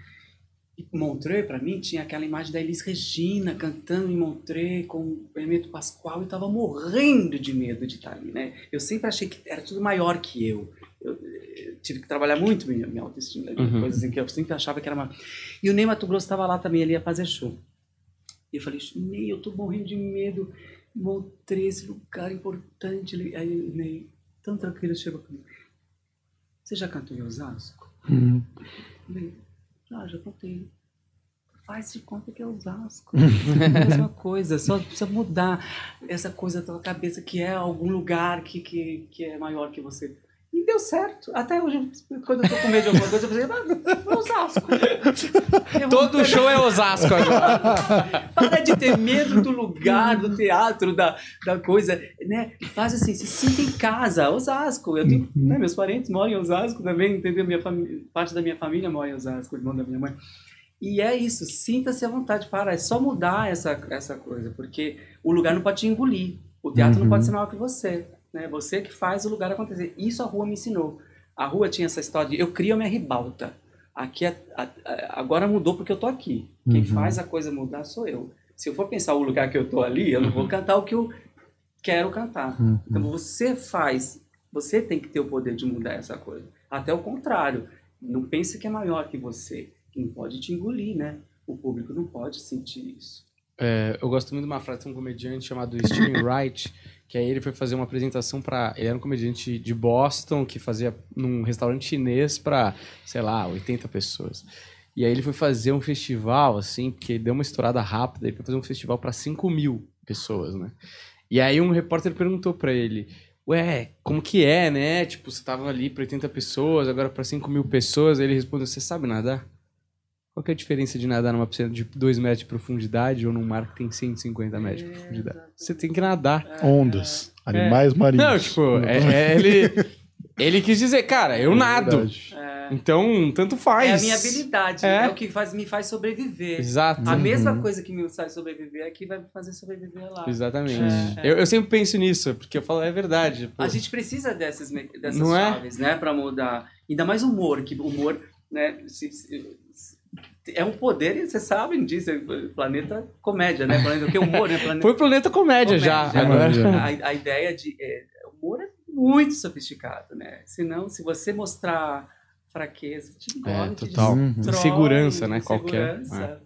E Montreux, para mim, tinha aquela imagem da Elis Regina cantando em Montreux com o Hermeto Pascoal e tava morrendo de medo de estar ali, né? Eu sempre achei que era tudo maior que eu. Eu, eh, tive que trabalhar muito minha, minha autoestima, Uhum. coisas assim que eu sempre achava que era uma... E o Ney Mato Grosso estava lá também, ele ia fazer show. E eu falei, Ney, eu tô morrendo de medo. Montreux, esse lugar importante. Ele- Aí o Ney, tão tranquilo, chegou comigo. Você já cantou em Osasco? Uhum. Eu falei, ah, já cantei. Faz de conta que é Osasco. É a mesma coisa, só precisa mudar essa coisa da tua cabeça que é algum lugar que, que, que é maior que você. E deu certo. Até hoje, quando eu tô com medo de alguma coisa, eu falei, ah, Osasco. Eu Todo show é Osasco agora. para de ter medo do lugar, do teatro, da, da coisa, né? Faz assim, se sinta em casa, Osasco. Eu tenho, né, meus parentes moram em Osasco também, entendeu? Minha parte da minha família mora em Osasco, o irmão da minha mãe. E é isso, sinta-se à vontade, para, é só mudar essa, essa coisa, porque o lugar não pode te engolir, o teatro não pode ser maior que você, né? Você que faz o lugar acontecer. Isso a rua me ensinou. A rua tinha essa história de eu crio a minha ribalta. Aqui é- a- a- agora mudou porque eu tô aqui. Quem Uhum. faz a coisa mudar sou eu. Se eu for pensar o lugar que eu tô ali, eu não vou cantar o que eu quero cantar. Uhum. Então você faz, você tem que ter o poder de mudar essa coisa. Até o contrário, não pense que é maior que você, que não pode te engolir, né? O público não pode sentir isso. É, eu gosto muito de uma frase de um comediante chamado Steven Wright, que aí ele foi fazer uma apresentação para Ele era um comediante de Boston que fazia num restaurante chinês para, sei lá, 80 pessoas. E aí ele foi fazer um festival, assim, ele deu uma estourada rápida, ele foi fazer um festival para 5 mil pessoas, né? E aí um repórter perguntou para ele, ué, como que é, né? Tipo, você tava ali para 80 pessoas, agora para 5 mil pessoas. Aí ele respondeu, você sabe nadar? Qual que é a diferença de nadar numa piscina de 2 metros de profundidade ou num mar que tem 150 metros de profundidade? Você tem que nadar. Ondas. Animais marinhos. Não, tipo, é, é ele, ele quis dizer, cara, eu É nado. Então, tanto faz. É a minha habilidade, É. é, o que faz, me faz sobreviver. Exato. A mesma coisa que me faz sobreviver aqui vai me fazer sobreviver lá. Exatamente. É. Eu, eu sempre penso nisso, porque eu falo, é verdade. pô. A gente precisa dessas, dessas Não é? chaves, né, para mudar. Ainda mais humor, que humor, né, se- se- é um poder, e vocês sabem disso, é planeta comédia, né? Planeta, o que é humor, né? Planeta Foi o Planeta Comédia, já. Comédia. Agora. Comédia. a, a ideia de é, humor é muito sofisticado, né? Senão, se você mostrar fraqueza, te engole, te total. Uhum. destrói, Insegurança, né? Qualquer. insegurança.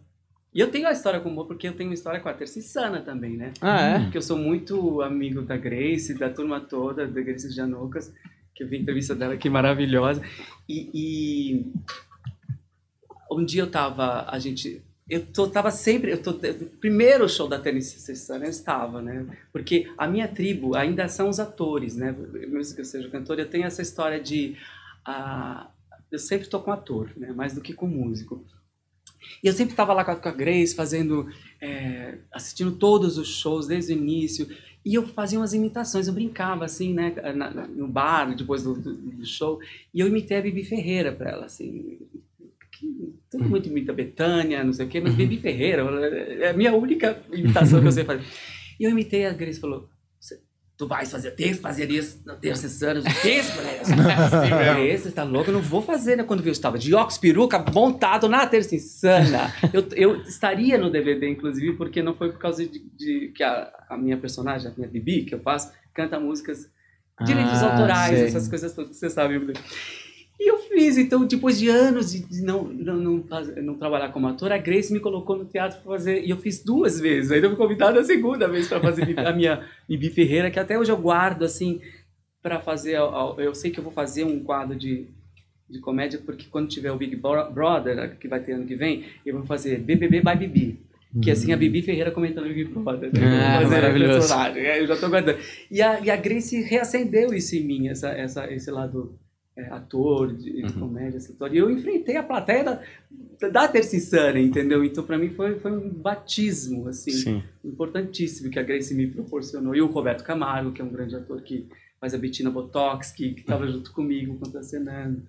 E eu tenho a história com humor porque eu tenho uma história com a Terça Insana também, né? Ah, é? Porque eu sou muito amigo da Grace, da turma toda, da Grace Janocas, que eu vi a entrevista dela, que maravilhosa. E, e um dia eu tava, a gente, eu tô, tava sempre, eu tô, primeiro show da Tennessee Sun eu estava, né? Porque a minha tribo ainda são os atores, né? Mesmo que eu seja cantor, eu tenho essa história de, ah, eu sempre tô com ator, né? Mais do que com músico. E eu sempre estava lá com a, Grace, fazendo, é, assistindo todos os shows desde o início. E eu fazia umas imitações, eu brincava assim, né, na- na- no bar, depois do- do show. E eu imitei a Bibi Ferreira para ela, assim. Que- Todo mundo imita Betânia, não sei o quê, mas Bibi Ferreira é a minha única imitação que eu sei fazer. E eu imitei a Grace falou: "Você- Tu vais fazer texto, fazerias na terça anos de texto, né? Esse tá louco, eu não vou fazer, né? Quando eu estava de óculos, peruca, montado na terça insana. Eu, eu estaria no DVD, inclusive, porque não foi por causa de, de que a, a minha personagem, a minha Bibi, que eu faço, canta músicas, direitos Ah, autorais, sei. essas coisas todas que você sabe. E eu fiz, então, depois de anos de não, não, não, não trabalhar como ator, a Grace me colocou no teatro para fazer, e eu fiz duas vezes. Eu fui convidado a segunda vez para fazer a minha Bibi Ferreira, que até hoje eu guardo, assim, para fazer. Eu sei que eu vou fazer um quadro de, de comédia, porque quando tiver o Big Bro- Brother, que vai ter ano que vem, eu vou fazer BBB by Bibi. Que assim, a Bibi Ferreira comentando Big Brother. né? Ah, maravilhoso. é, Eu já tô guardando. E a, e a Grace reacendeu isso em mim, essa, essa, esse lado é, ator, de, de comédia, essa história. E eu enfrentei a plateia da, da Terça Insana, entendeu? Então, para mim, foi, foi um batismo, assim, Sim. importantíssimo que a Grace me proporcionou. E o Roberto Camargo, que é um grande ator que faz a Bettina Botox, que estava junto comigo contracenando.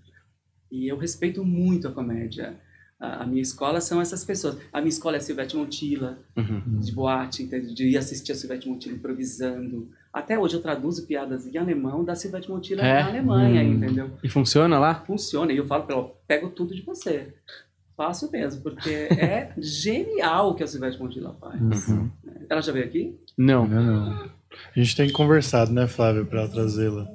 E eu respeito muito a comédia. A, a minha escola são essas pessoas. A minha escola é a Silvete Montilla, Uhum. de boate, entende? de ir assistir a Silvete Montilla improvisando. Até hoje eu traduzo piadas em alemão da Silvete Montilla É? na Alemanha, Hum. entendeu? E funciona lá? Funciona. E eu falo pra ela, pego tudo de você. Faço mesmo, porque é genial o que a Silvete Montilla faz. Uhum. Ela já veio aqui? Não. Não, não. A gente tem conversado, né, Flávio, pra trazê-la.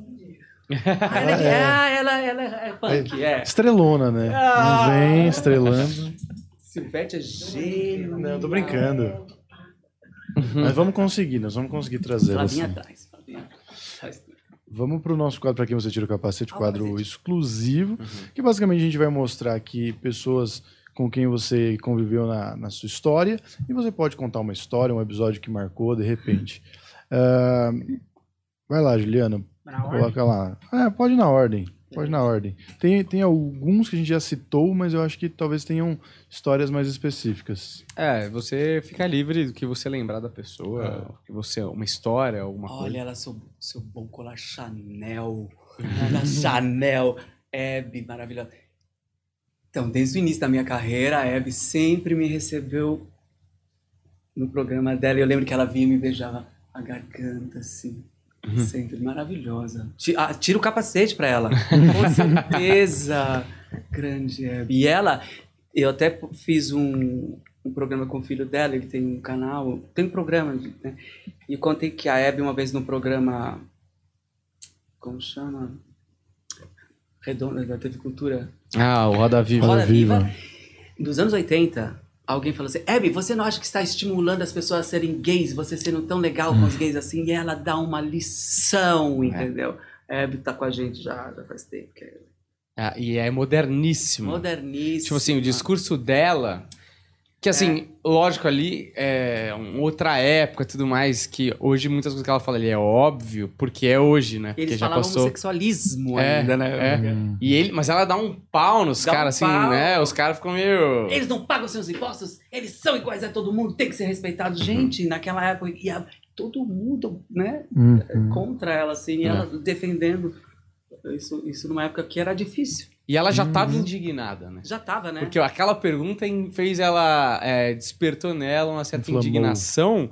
Ah, ela, é, ah, ela, ela é punk, é. Estrelona, né? Ah! Vem estrelando. Silvete é genial. Não, eu tô brincando. Mas vamos conseguir, nós vamos conseguir. Flavinha Assim. atrás. Flavinha atrás. Vamos pro nosso quadro para quem você tira o capacete, Ah, o quadro capacete. exclusivo, que basicamente a gente vai mostrar aqui pessoas com quem você conviveu na, na sua história e você pode contar uma história, um episódio que marcou de repente. Ah, vai lá, Juliana, coloca lá. É, pode ir na ordem, pode na ordem. Tem, tem alguns que a gente já citou, mas eu acho que talvez tenham histórias mais específicas. É, você fica livre do que você lembrar da pessoa, que você uma história, alguma Olha coisa. ela, seu, seu bom colar Chanel. Chanel. Hebe, maravilhosa. Então, desde o início da minha carreira, a Hebe sempre me recebeu no programa dela. Eu lembro que ela vinha e me beijava a garganta, assim. Sempre maravilhosa. Ah, Tira o capacete pra ela. Com certeza. Grande Hebe. E ela, eu até fiz um, um programa com o filho dela, ele tem um canal, tem um programa, né? E eu contei que a Hebe, uma vez no programa. Como chama? Redonda da TV Cultura. Ah, o Roda Viva. Roda Viva. Viva. Nos anos 80, alguém falou assim: Hebe, você não acha que está estimulando as pessoas a serem gays, você sendo tão legal com os gays assim? E ela dá uma lição, entendeu? A Hebe tá com a gente já, já faz tempo. Que é Ah, e é moderníssimo. moderníssima. Tipo assim, o discurso dela. Que assim, lógico, ali é uma outra época e tudo mais, que hoje muitas coisas que ela fala ali é óbvio, porque é hoje, né? Porque Eles já falavam passou. homossexualismo É, ainda, né? é. E ele, mas ela dá um pau nos Dá um caras, assim, pau. né? Os caras ficam meio. Eles não pagam seus impostos, eles são iguais a todo mundo, tem que ser respeitado. Gente, naquela época, ia todo mundo, né? Uhum. Contra ela, assim, e É. ela defendendo. Isso, isso numa época que era difícil. E ela já tava indignada, né? Já tava, né? Porque aquela pergunta em- fez ela. é, despertou nela uma certa Inflamou. indignação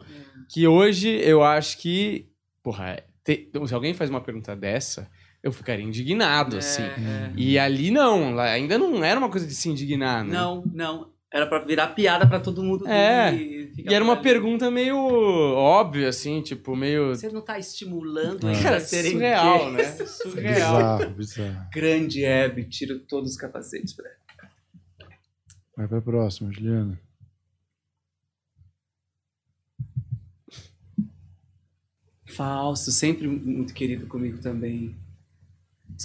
que hoje eu acho que. Porra, te- se alguém faz uma pergunta dessa, eu ficaria indignado, É, assim. é. E ali não, ainda não era uma coisa de se indignar, né? Não, não. Era pra virar piada pra todo mundo. É, ficar E era uma ali. pergunta meio óbvia, assim, tipo, meio. Você não tá estimulando É. Cara, a serem surreal, gays? né? Surreal. Bizarro, bizarro. Grande Hebe, tira todos os capacetes pra ela. Vai pra próxima, Juliana. Falso, sempre muito querido comigo também.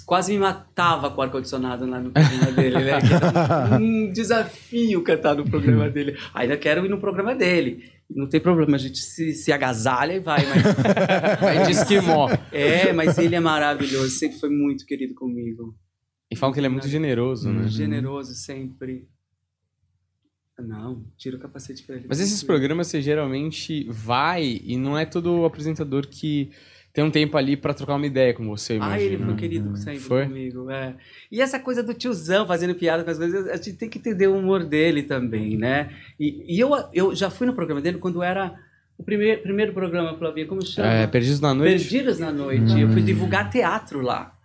Quase me matava com o ar-condicionado lá no programa dele, né? Que um desafio cantar no programa dele. Ainda quero ir no programa dele. Não tem problema, a gente se, se agasalha e vai, mas. Vai de esquimó. É, mas ele é maravilhoso, sempre foi muito querido comigo. E falam que ele é muito generoso, né? Generoso sempre. Não, tira o capacete pra ele. Mas esses programas você geralmente vai e não é todo apresentador que tem um tempo ali pra trocar uma ideia com você, imagina. Ah, ele foi querido sempre Foi? comigo, é. E essa coisa do tiozão fazendo piada com as coisas, a gente tem que entender o humor dele também, né? E, e eu, eu já fui no programa dele quando era o primeiro, primeiro programa, Flavinha, como chama? É, Perdidos na Noite. Perdidos na Noite. Eu fui divulgar teatro lá.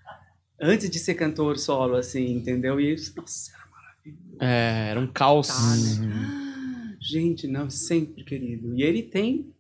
Antes de ser cantor solo, assim, entendeu? E, nossa, era maravilhoso. É, era um caos. Tá, né? Gente, não, sempre querido. E ele tem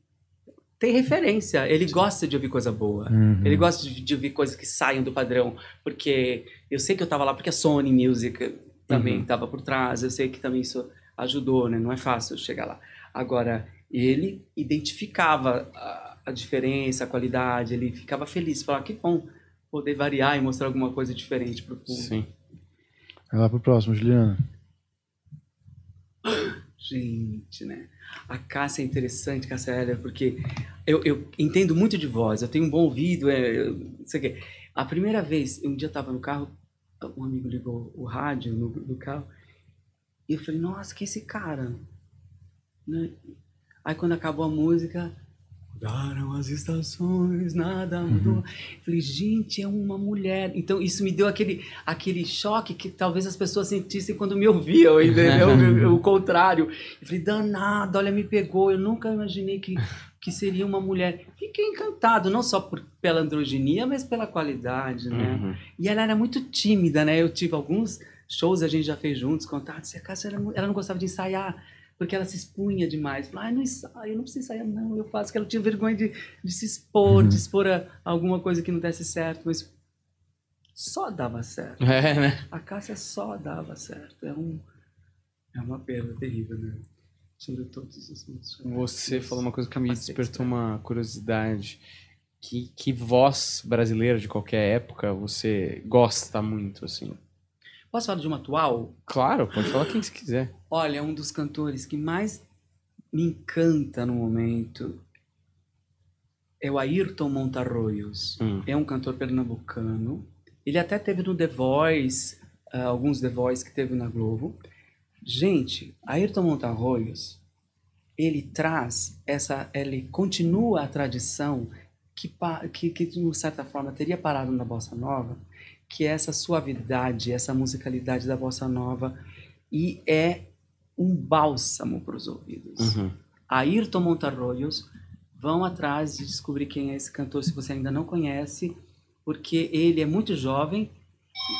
tem referência, ele gosta de ouvir coisa boa. Uhum. Ele gosta de, de ouvir coisas que saiam do padrão, porque eu sei que eu tava lá porque a Sony Music também Uhum. tava por trás, eu sei que também isso ajudou, né? Não é fácil chegar lá. Agora, ele identificava a, a diferença, a qualidade, ele ficava feliz, falava que bom poder variar e mostrar alguma coisa diferente pro público. Sim. Vai lá pro próximo, Juliana. Gente, né? A Cássia é interessante, Cássia Heller, porque eu, eu entendo muito de voz, eu tenho um bom ouvido, é, não sei o quê. A primeira vez, um dia eu tava no carro, um amigo ligou o rádio no, no carro, e eu falei, nossa, que é esse cara? Né? Aí quando acabou a música, mudaram as estações, nada mudou. Eu falei, gente, é uma mulher. Então isso me deu aquele, aquele choque que talvez as pessoas sentissem quando me ouviam, entendeu? o, o contrário. Eu falei, danado, olha, me pegou. Eu nunca imaginei que, que seria uma mulher. Fiquei encantado, não só por, pela androginia, mas pela qualidade, né? Uhum. E ela era muito tímida, né? Eu tive alguns shows a gente já fez juntos, contatos, e a Cássia, ela, ela não gostava de ensaiar, porque ela se expunha demais. Falava, ah, não ensaio, eu não preciso ensaiar, não, eu faço, que ela tinha vergonha de, de se expor, Uhum. de expor a alguma coisa que não desse certo, mas só dava certo. É, né? A Cássia só dava certo. É, um, é uma perda terrível, né? Tira todos os Você falou uma coisa que me despertou uma curiosidade. Que, que voz brasileira de qualquer época você gosta muito, assim? Posso falar de uma atual? Claro, pode falar quem você quiser. Olha, um dos cantores que mais me encanta no momento é o Ayrton Montarroios. Hum. É um cantor pernambucano. Ele até teve no The Voice, ah, alguns The Voice que teve na Globo. Gente, Ayrton Montarroios, ele traz essa, ele continua a tradição que, que, que de uma certa forma teria parado na bossa nova, que é essa suavidade, essa musicalidade da bossa nova e é um bálsamo para os ouvidos. Uhum. Ayrton Montarroios, vão atrás de descobrir quem é esse cantor se você ainda não conhece, porque ele é muito jovem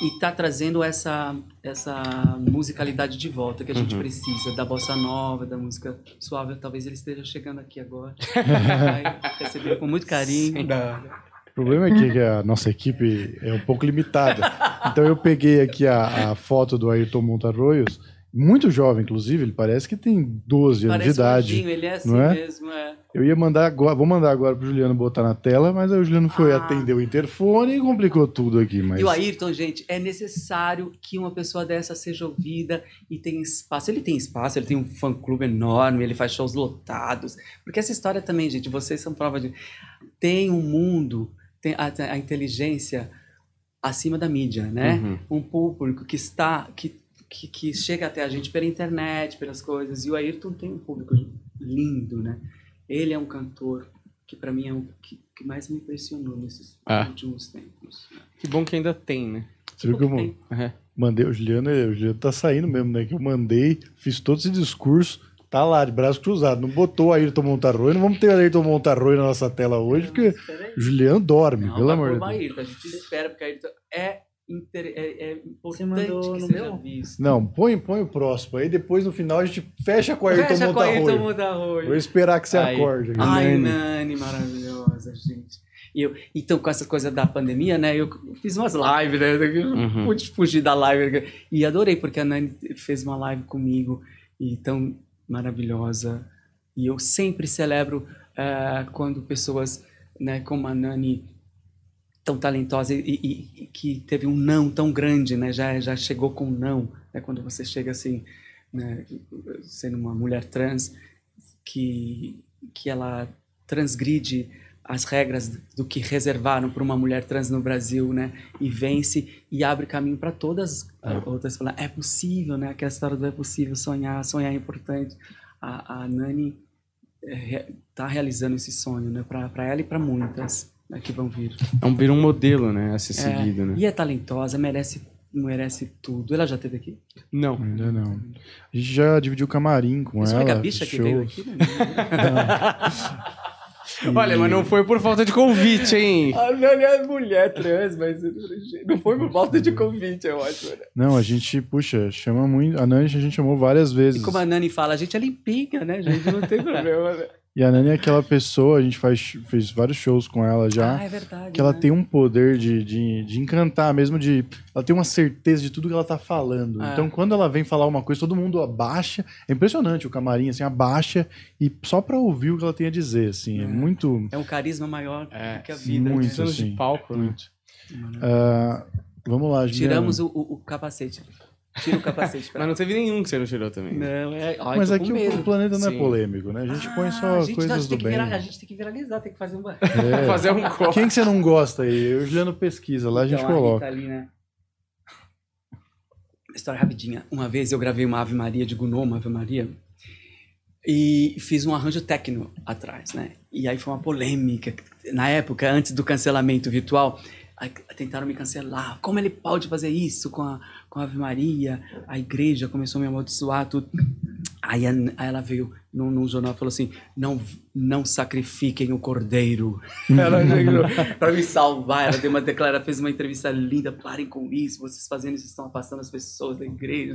e está trazendo essa essa musicalidade de volta que a gente Uhum. precisa, da bossa nova, da música suave. Talvez ele esteja chegando aqui agora. Vai receber com muito carinho. O problema é que a nossa equipe é um pouco limitada. Então eu peguei aqui a, a foto do Ayrton Montarroios, muito jovem, inclusive, ele parece que tem 12 anos de Parece idade. ele é assim não é? mesmo, é. Eu ia mandar agora, vou mandar agora pro Juliano botar na tela, mas aí o Juliano foi Ah. atender o interfone e complicou tudo aqui. Mas... E o Ayrton, gente, é necessário que uma pessoa dessa seja ouvida e tenha espaço. Ele tem espaço, ele tem um fã-clube enorme, ele faz shows lotados. Porque essa história também, gente, vocês são prova de... Tem um mundo, a, a inteligência acima da mídia, né? Uhum. Um público que está... Que, que, que chega até a gente pela internet, pelas coisas. E o Ayrton tem um público lindo, né? Ele é um cantor que para mim é o que, que mais me impressionou nesses Ah. últimos tempos. Que bom que ainda tem, né? Você viu que eu Tem. Mandei o Juliano, o Juliano tá saindo mesmo, né? Que eu mandei, fiz todo esse discurso, tá lá, de braço cruzado. Não botou Ayrton Montarroio, não vamos ter Ayrton Montarroio na nossa tela hoje, porque o Juliano dorme, Não, pelo vai amor de Deus. Ayrton, a gente espera, porque Ayrton é, inter- é, é importante que no seja meu? visto. Não, põe, põe o próximo. Aí depois no final a gente fecha com Ayrton Fecha com Ayrton. Montarroio. Vou esperar que você Aí. acorde. Ai, Nani. Nani, maravilhosa, gente. E eu, então, com essa coisa da pandemia, né? Eu fiz umas lives, né? Eu Uhum. pude fugir da live. E adorei, porque a Nani fez uma live comigo e tão maravilhosa. E eu sempre celebro eh, quando pessoas né, como a Nani, tão talentosa e, e- e que teve um não tão grande, né? Já, já chegou com um não. Né? Quando você chega assim, né, sendo uma mulher trans, que, que ela transgride as regras do que reservaram para uma mulher trans no Brasil, né? E vence e abre caminho para todas as outras. Falar, é possível, né? Aquela história do é possível sonhar, sonhar é importante. A, a Nani está realizando esse sonho, né? Para ela e para muitas né, que vão vir. É um, vira um modelo, né? A ser É, seguido, né? E é talentosa, merece, merece tudo. Ela já esteve aqui? Não. Ainda não. A gente já dividiu camarim com Isso ela. foi a bicha que veio shows. aqui, né? Olha, mas não foi por falta de convite, hein? A Nani é mulher trans, mas não foi por falta de convite, eu acho. Né? Não, a gente, puxa, chama muito. A Nani a gente chamou várias vezes. E como a Nani fala, a gente é limpinha, né, gente? Não tem problema, né? E a Nani é aquela pessoa, a gente faz, fez vários shows com ela já. Ah, é verdade. que ela né? tem um poder de, de, de encantar mesmo, de. Ela tem uma certeza de tudo que ela tá falando. É. Então, quando ela vem falar uma coisa, todo mundo abaixa. É impressionante o camarim, assim, abaixa e só pra ouvir o que ela tem a dizer, assim. É, É. muito. É um carisma maior É, do que a vida. muito, Muitos anos assim. de palco, né? muito. Ah, vamos lá, Juliana. Tiramos o, o- o capacete. Tira o capacete pra Mas não teve nenhum que você não tirou também. Não, é. Ai, Mas aqui com o, medo. o planeta não Sim. é polêmico, né? A gente põe Ah, só a gente- coisas a do tem que bem. virar- a gente tem que viralizar, tem que fazer um. É. Fazer um corte. Quem que você não gosta aí? O Juliano pesquisa, lá a gente Então, coloca. Rita ali, né? História rapidinha. Uma vez eu gravei uma Ave Maria de Gounod, uma Ave Maria, e fiz um arranjo técnico atrás, né? E aí foi uma polêmica. Na época, antes do cancelamento virtual, tentaram me cancelar. Como ele pode fazer isso com a, com Ave Maria? A igreja começou a me amaldiçoar, tudo. Aí, aí ela veio num, num jornal e falou assim: não, não sacrifiquem o cordeiro. ela veio para me salvar. Ela deu uma declaração, fez uma entrevista linda. Parem com isso, vocês fazendo isso estão afastando as pessoas da igreja.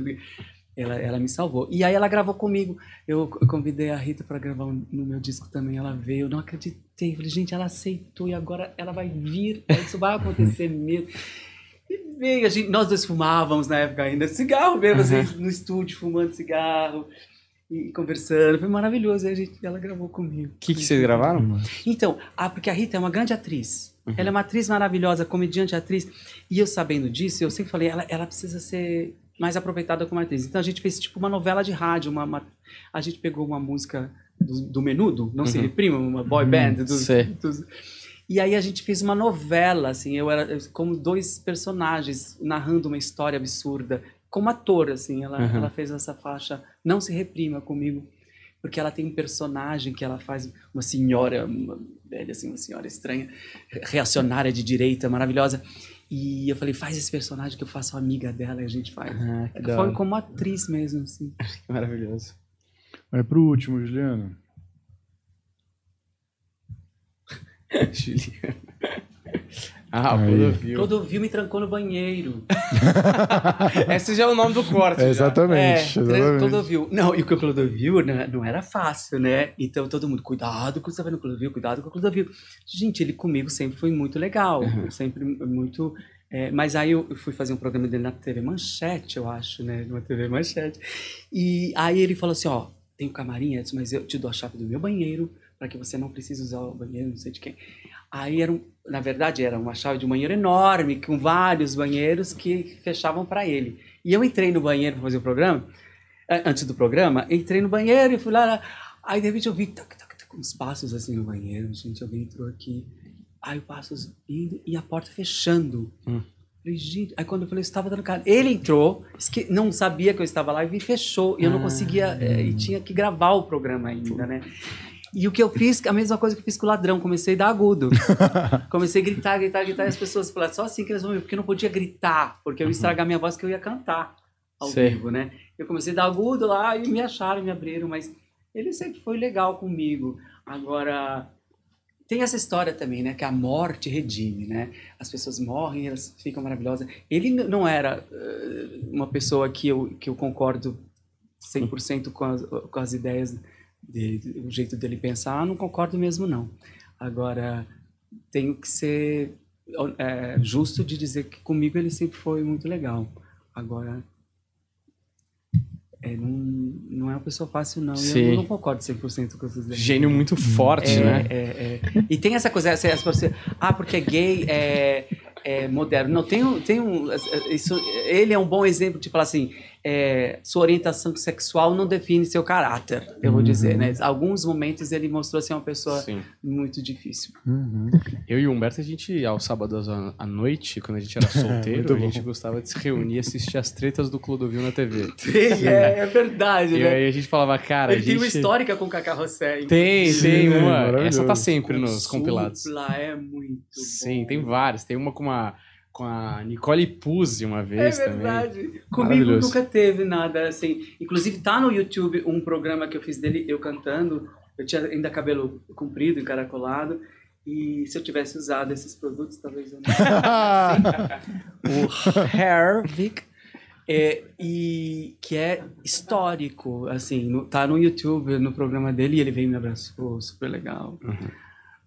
Ela, ela me salvou. E aí ela gravou comigo. Eu convidei a Rita para gravar um- no meu disco também. Ela veio. Eu não acreditei. Falei, gente, ela aceitou e agora ela vai vir. Isso vai acontecer mesmo. E veio, a gente, nós dois fumávamos na época ainda, cigarro mesmo, assim, no estúdio, fumando cigarro e conversando. Foi maravilhoso. Aí a gente, ela gravou comigo. O que, que vocês gravaram? Então, ah, porque a Rita é uma grande atriz. Ela é uma atriz maravilhosa, comediante, atriz. E eu sabendo disso, eu sempre falei, ela, ela precisa ser mais aproveitada como atriz. Então a gente fez tipo uma novela de rádio, uma, uma- a gente pegou uma música do, do Menudo, Não Se Uhum. Reprima, uma boy band. dos- dos- e aí a gente fez uma novela, assim, eu era como dois personagens narrando uma história absurda, como ator, assim, ela, Uhum. ela fez essa faixa Não Se Reprima comigo, porque ela tem um personagem que ela faz uma senhora, uma velha assim, uma senhora estranha, reacionária de direita, maravilhosa. E eu falei, faz esse personagem que eu faço amiga dela e a gente faz. Ah, Foi como atriz mesmo, assim. Que maravilhoso. Vai pro último, Juliano. Juliana. Ah, o. Clodovil. Clodovil me trancou no banheiro. Esse já é o nome do corte. É, já. exatamente. É, exatamente. Clodovil. Não, e o que o Clodovil né, não era fácil, né? Então todo mundo, cuidado com você vai no Clodovil, cuidado com o Clodovil. Gente, ele comigo sempre foi muito legal, sempre muito. é, mas aí eu fui fazer um programa dele na TV Manchete, eu acho, né? Numa TV Manchete. E aí ele falou assim: ó, tem o camarim, Edson, mas eu te dou a chave do meu banheiro para que você não precise usar o banheiro, não sei de quem. Aí era, um, na verdade, era uma chave de um banheiro enorme, com vários banheiros que fechavam para ele. E eu entrei no banheiro para fazer o programa, eh, antes do programa, entrei no banheiro e fui lá, aí de repente eu vi tac, uns passos assim no banheiro, gente, alguém entrou aqui. Aí passos indo e a porta fechando. Hum. Falei, gente, aí quando eu falei, estava dando cara. Ele entrou, esque- não sabia que eu estava lá e me fechou. E eu não Ah. conseguia, eh, e tinha que gravar o programa ainda, né? E o que eu fiz, a mesma coisa que eu fiz com o ladrão, comecei a dar agudo. comecei a gritar, gritar, gritar, e as pessoas falaram, só assim que eles vão ver, porque eu não podia gritar, porque eu ia estragar minha voz que eu ia cantar ao Sei. vivo, né? Eu comecei a dar agudo lá e me acharam, me abriram, mas ele sempre foi legal comigo. Agora, tem essa história também, né? Que a morte redime, né? As pessoas morrem, elas ficam maravilhosas. Ele não era eh, uma pessoa que eu, que eu concordo 100% com as, com as ideias dele, o jeito dele pensar, não concordo mesmo, não. Agora, tenho que ser eh, justo de dizer que comigo ele sempre foi muito legal. Agora, é, não, não é uma pessoa fácil, não. Sim. Eu não concordo 100% com essas ideias. Gênio muito forte, É, né? é, é. E tem essa coisa, essa, essa, você, ah, porque é gay, é, é moderno. Não, tem, um- tem um. Isso, ele é um bom exemplo de falar assim: é, sua orientação sexual não define seu caráter, eu vou dizer, né? Alguns momentos ele mostrou ser uma pessoa Sim. muito difícil. Uhum. Eu e o Humberto, a gente, aos sábados à noite, quando a gente era solteiro, a gente gostava de se reunir e assistir as tretas do Clodovil na TV. é, é verdade, E né? aí a gente falava, cara, ele a tem uma gente... histórica com o Cacá Rossé. Tem, tem Sim, uma. Essa tá sempre Com nos compilados. É muito Sim, bom. tem várias. Tem uma com a, com a Nicole Puzzi uma É vez também. verdade. Comigo nunca teve nada assim. Inclusive tá no YouTube um programa que eu fiz dele, eu cantando. Eu tinha ainda cabelo comprido, encaracolado. E se eu tivesse usado esses produtos, talvez eu não. o Hair Vic. É, e que é histórico, assim, no, tá no YouTube, no programa dele, e ele veio e me abraçou, super legal.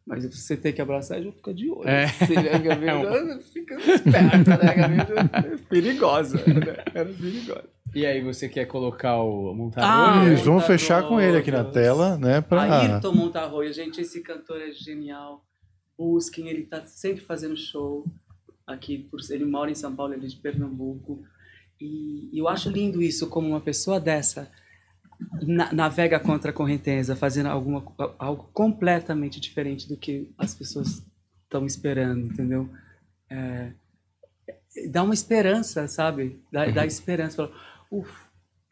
Mas você tem que abraçar, já fica de olho. É. Assim, né, Gabriel? Fica esperta, né, Gabriel? Perigosa, né? Era perigosa. E aí, você quer colocar o Ah, montador? Isso, vamos Monta fechar com ele aqui na tela, né? Pra... Ayrton Montarroio, gente, esse cantor é genial. Busquem, ele tá sempre fazendo show aqui. Por, ele mora em São Paulo, ele é de Pernambuco. E eu acho lindo isso, como uma pessoa dessa na- navega contra a correnteza, fazendo alguma, algo completamente diferente do que as pessoas estão esperando, entendeu? É, dá uma esperança, sabe? Dá, dá esperança. Fala, Uf,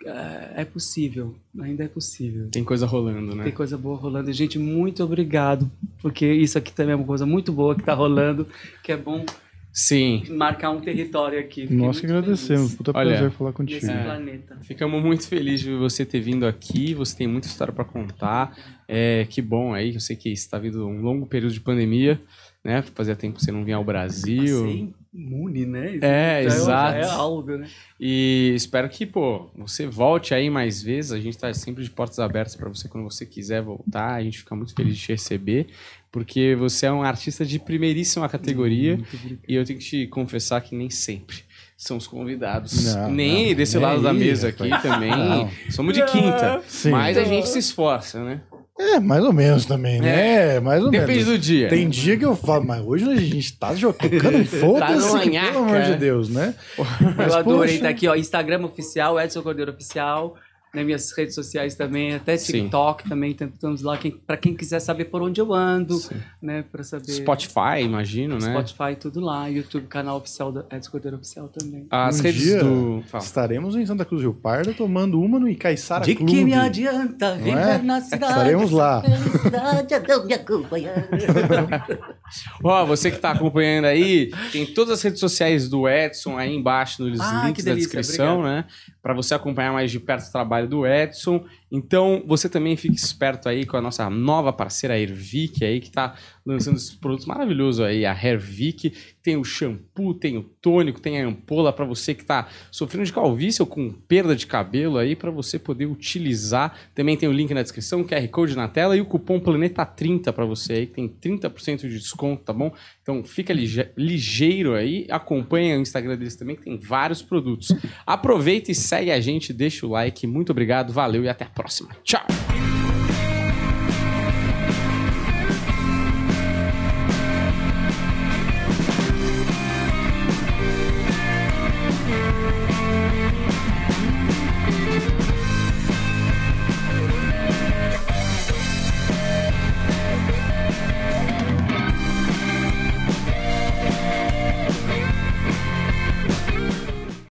é, é possível, ainda é possível. Tem coisa rolando, né? Tem coisa boa rolando. Gente, muito obrigado, porque isso aqui também é uma coisa muito boa que tá rolando, que é bom Sim. marcar um território aqui. Fiquei Nós que muito agradecemos. feliz Puta Olha, prazer falar contigo. Nesse É. planeta. Ficamos muito felizes de você ter vindo aqui. Você tem muita história para contar. É, que bom aí. Eu sei que está vindo um longo período de pandemia, né? Fazia tempo que você não vinha ao Brasil. Passei imune, né? Isso É, já exato. já É algo, né? E espero que, pô, você volte aí mais vezes. A gente tá sempre de portas abertas para você quando você quiser voltar. A gente fica muito feliz de te receber, porque você é um artista de primeiríssima categoria. Muito obrigado. E eu tenho que te confessar que nem sempre são os convidados. Não, nem não, desse nem lado da aí, mesa aqui também. Não. Somos de quinta. Sim. Mas a gente se esforça, né? É, mais ou menos também, né? mais ou Depende menos. do dia. Tem dia que eu falo, mas hoje a gente tá jo- tocando um foda-se, que, nhaca, pelo amor de é. Deus, né? Mas, Eu adorei poxa, estar aqui, ó. Instagram oficial, Edson Cordeiro Oficial. Nas minhas redes sociais também, até Sim. TikTok também, tam- estamos lá. Quem, pra quem quiser saber por onde eu ando, Sim. né? Pra saber. Spotify, imagino, né? Spotify, tudo lá. YouTube, canal oficial da Edson Cordeiro Oficial também. As Um redes dia do. Estaremos em Santa Cruz do Rio Pardo tomando uma no Icaiçara De Clube. que me adianta viver é? na cidade? Estaremos lá. Felicidade é não me acompanhar. Ó, você que tá acompanhando aí, tem todas as redes sociais do Edson aí embaixo nos Ah, links que da delícia, descrição, né? Pra você acompanhar mais de perto o trabalho do Edson. Então, você também fique esperto aí com a nossa nova parceira a Hervik aí, que tá lançando esses produtos maravilhosos aí, a Hervik. Tem o shampoo, tem o tônico, tem a ampola pra você que tá sofrendo de calvície ou com perda de cabelo aí, pra você poder utilizar. Também tem o link na descrição, QR Code na tela e o cupom Planeta30 pra você aí, que tem 30% de desconto, tá bom? Então fica lige- ligeiro aí, acompanha o Instagram deles também, que tem vários produtos. Aproveita e segue a gente, deixa o like. Muito obrigado, valeu e até a próxima. Tchau!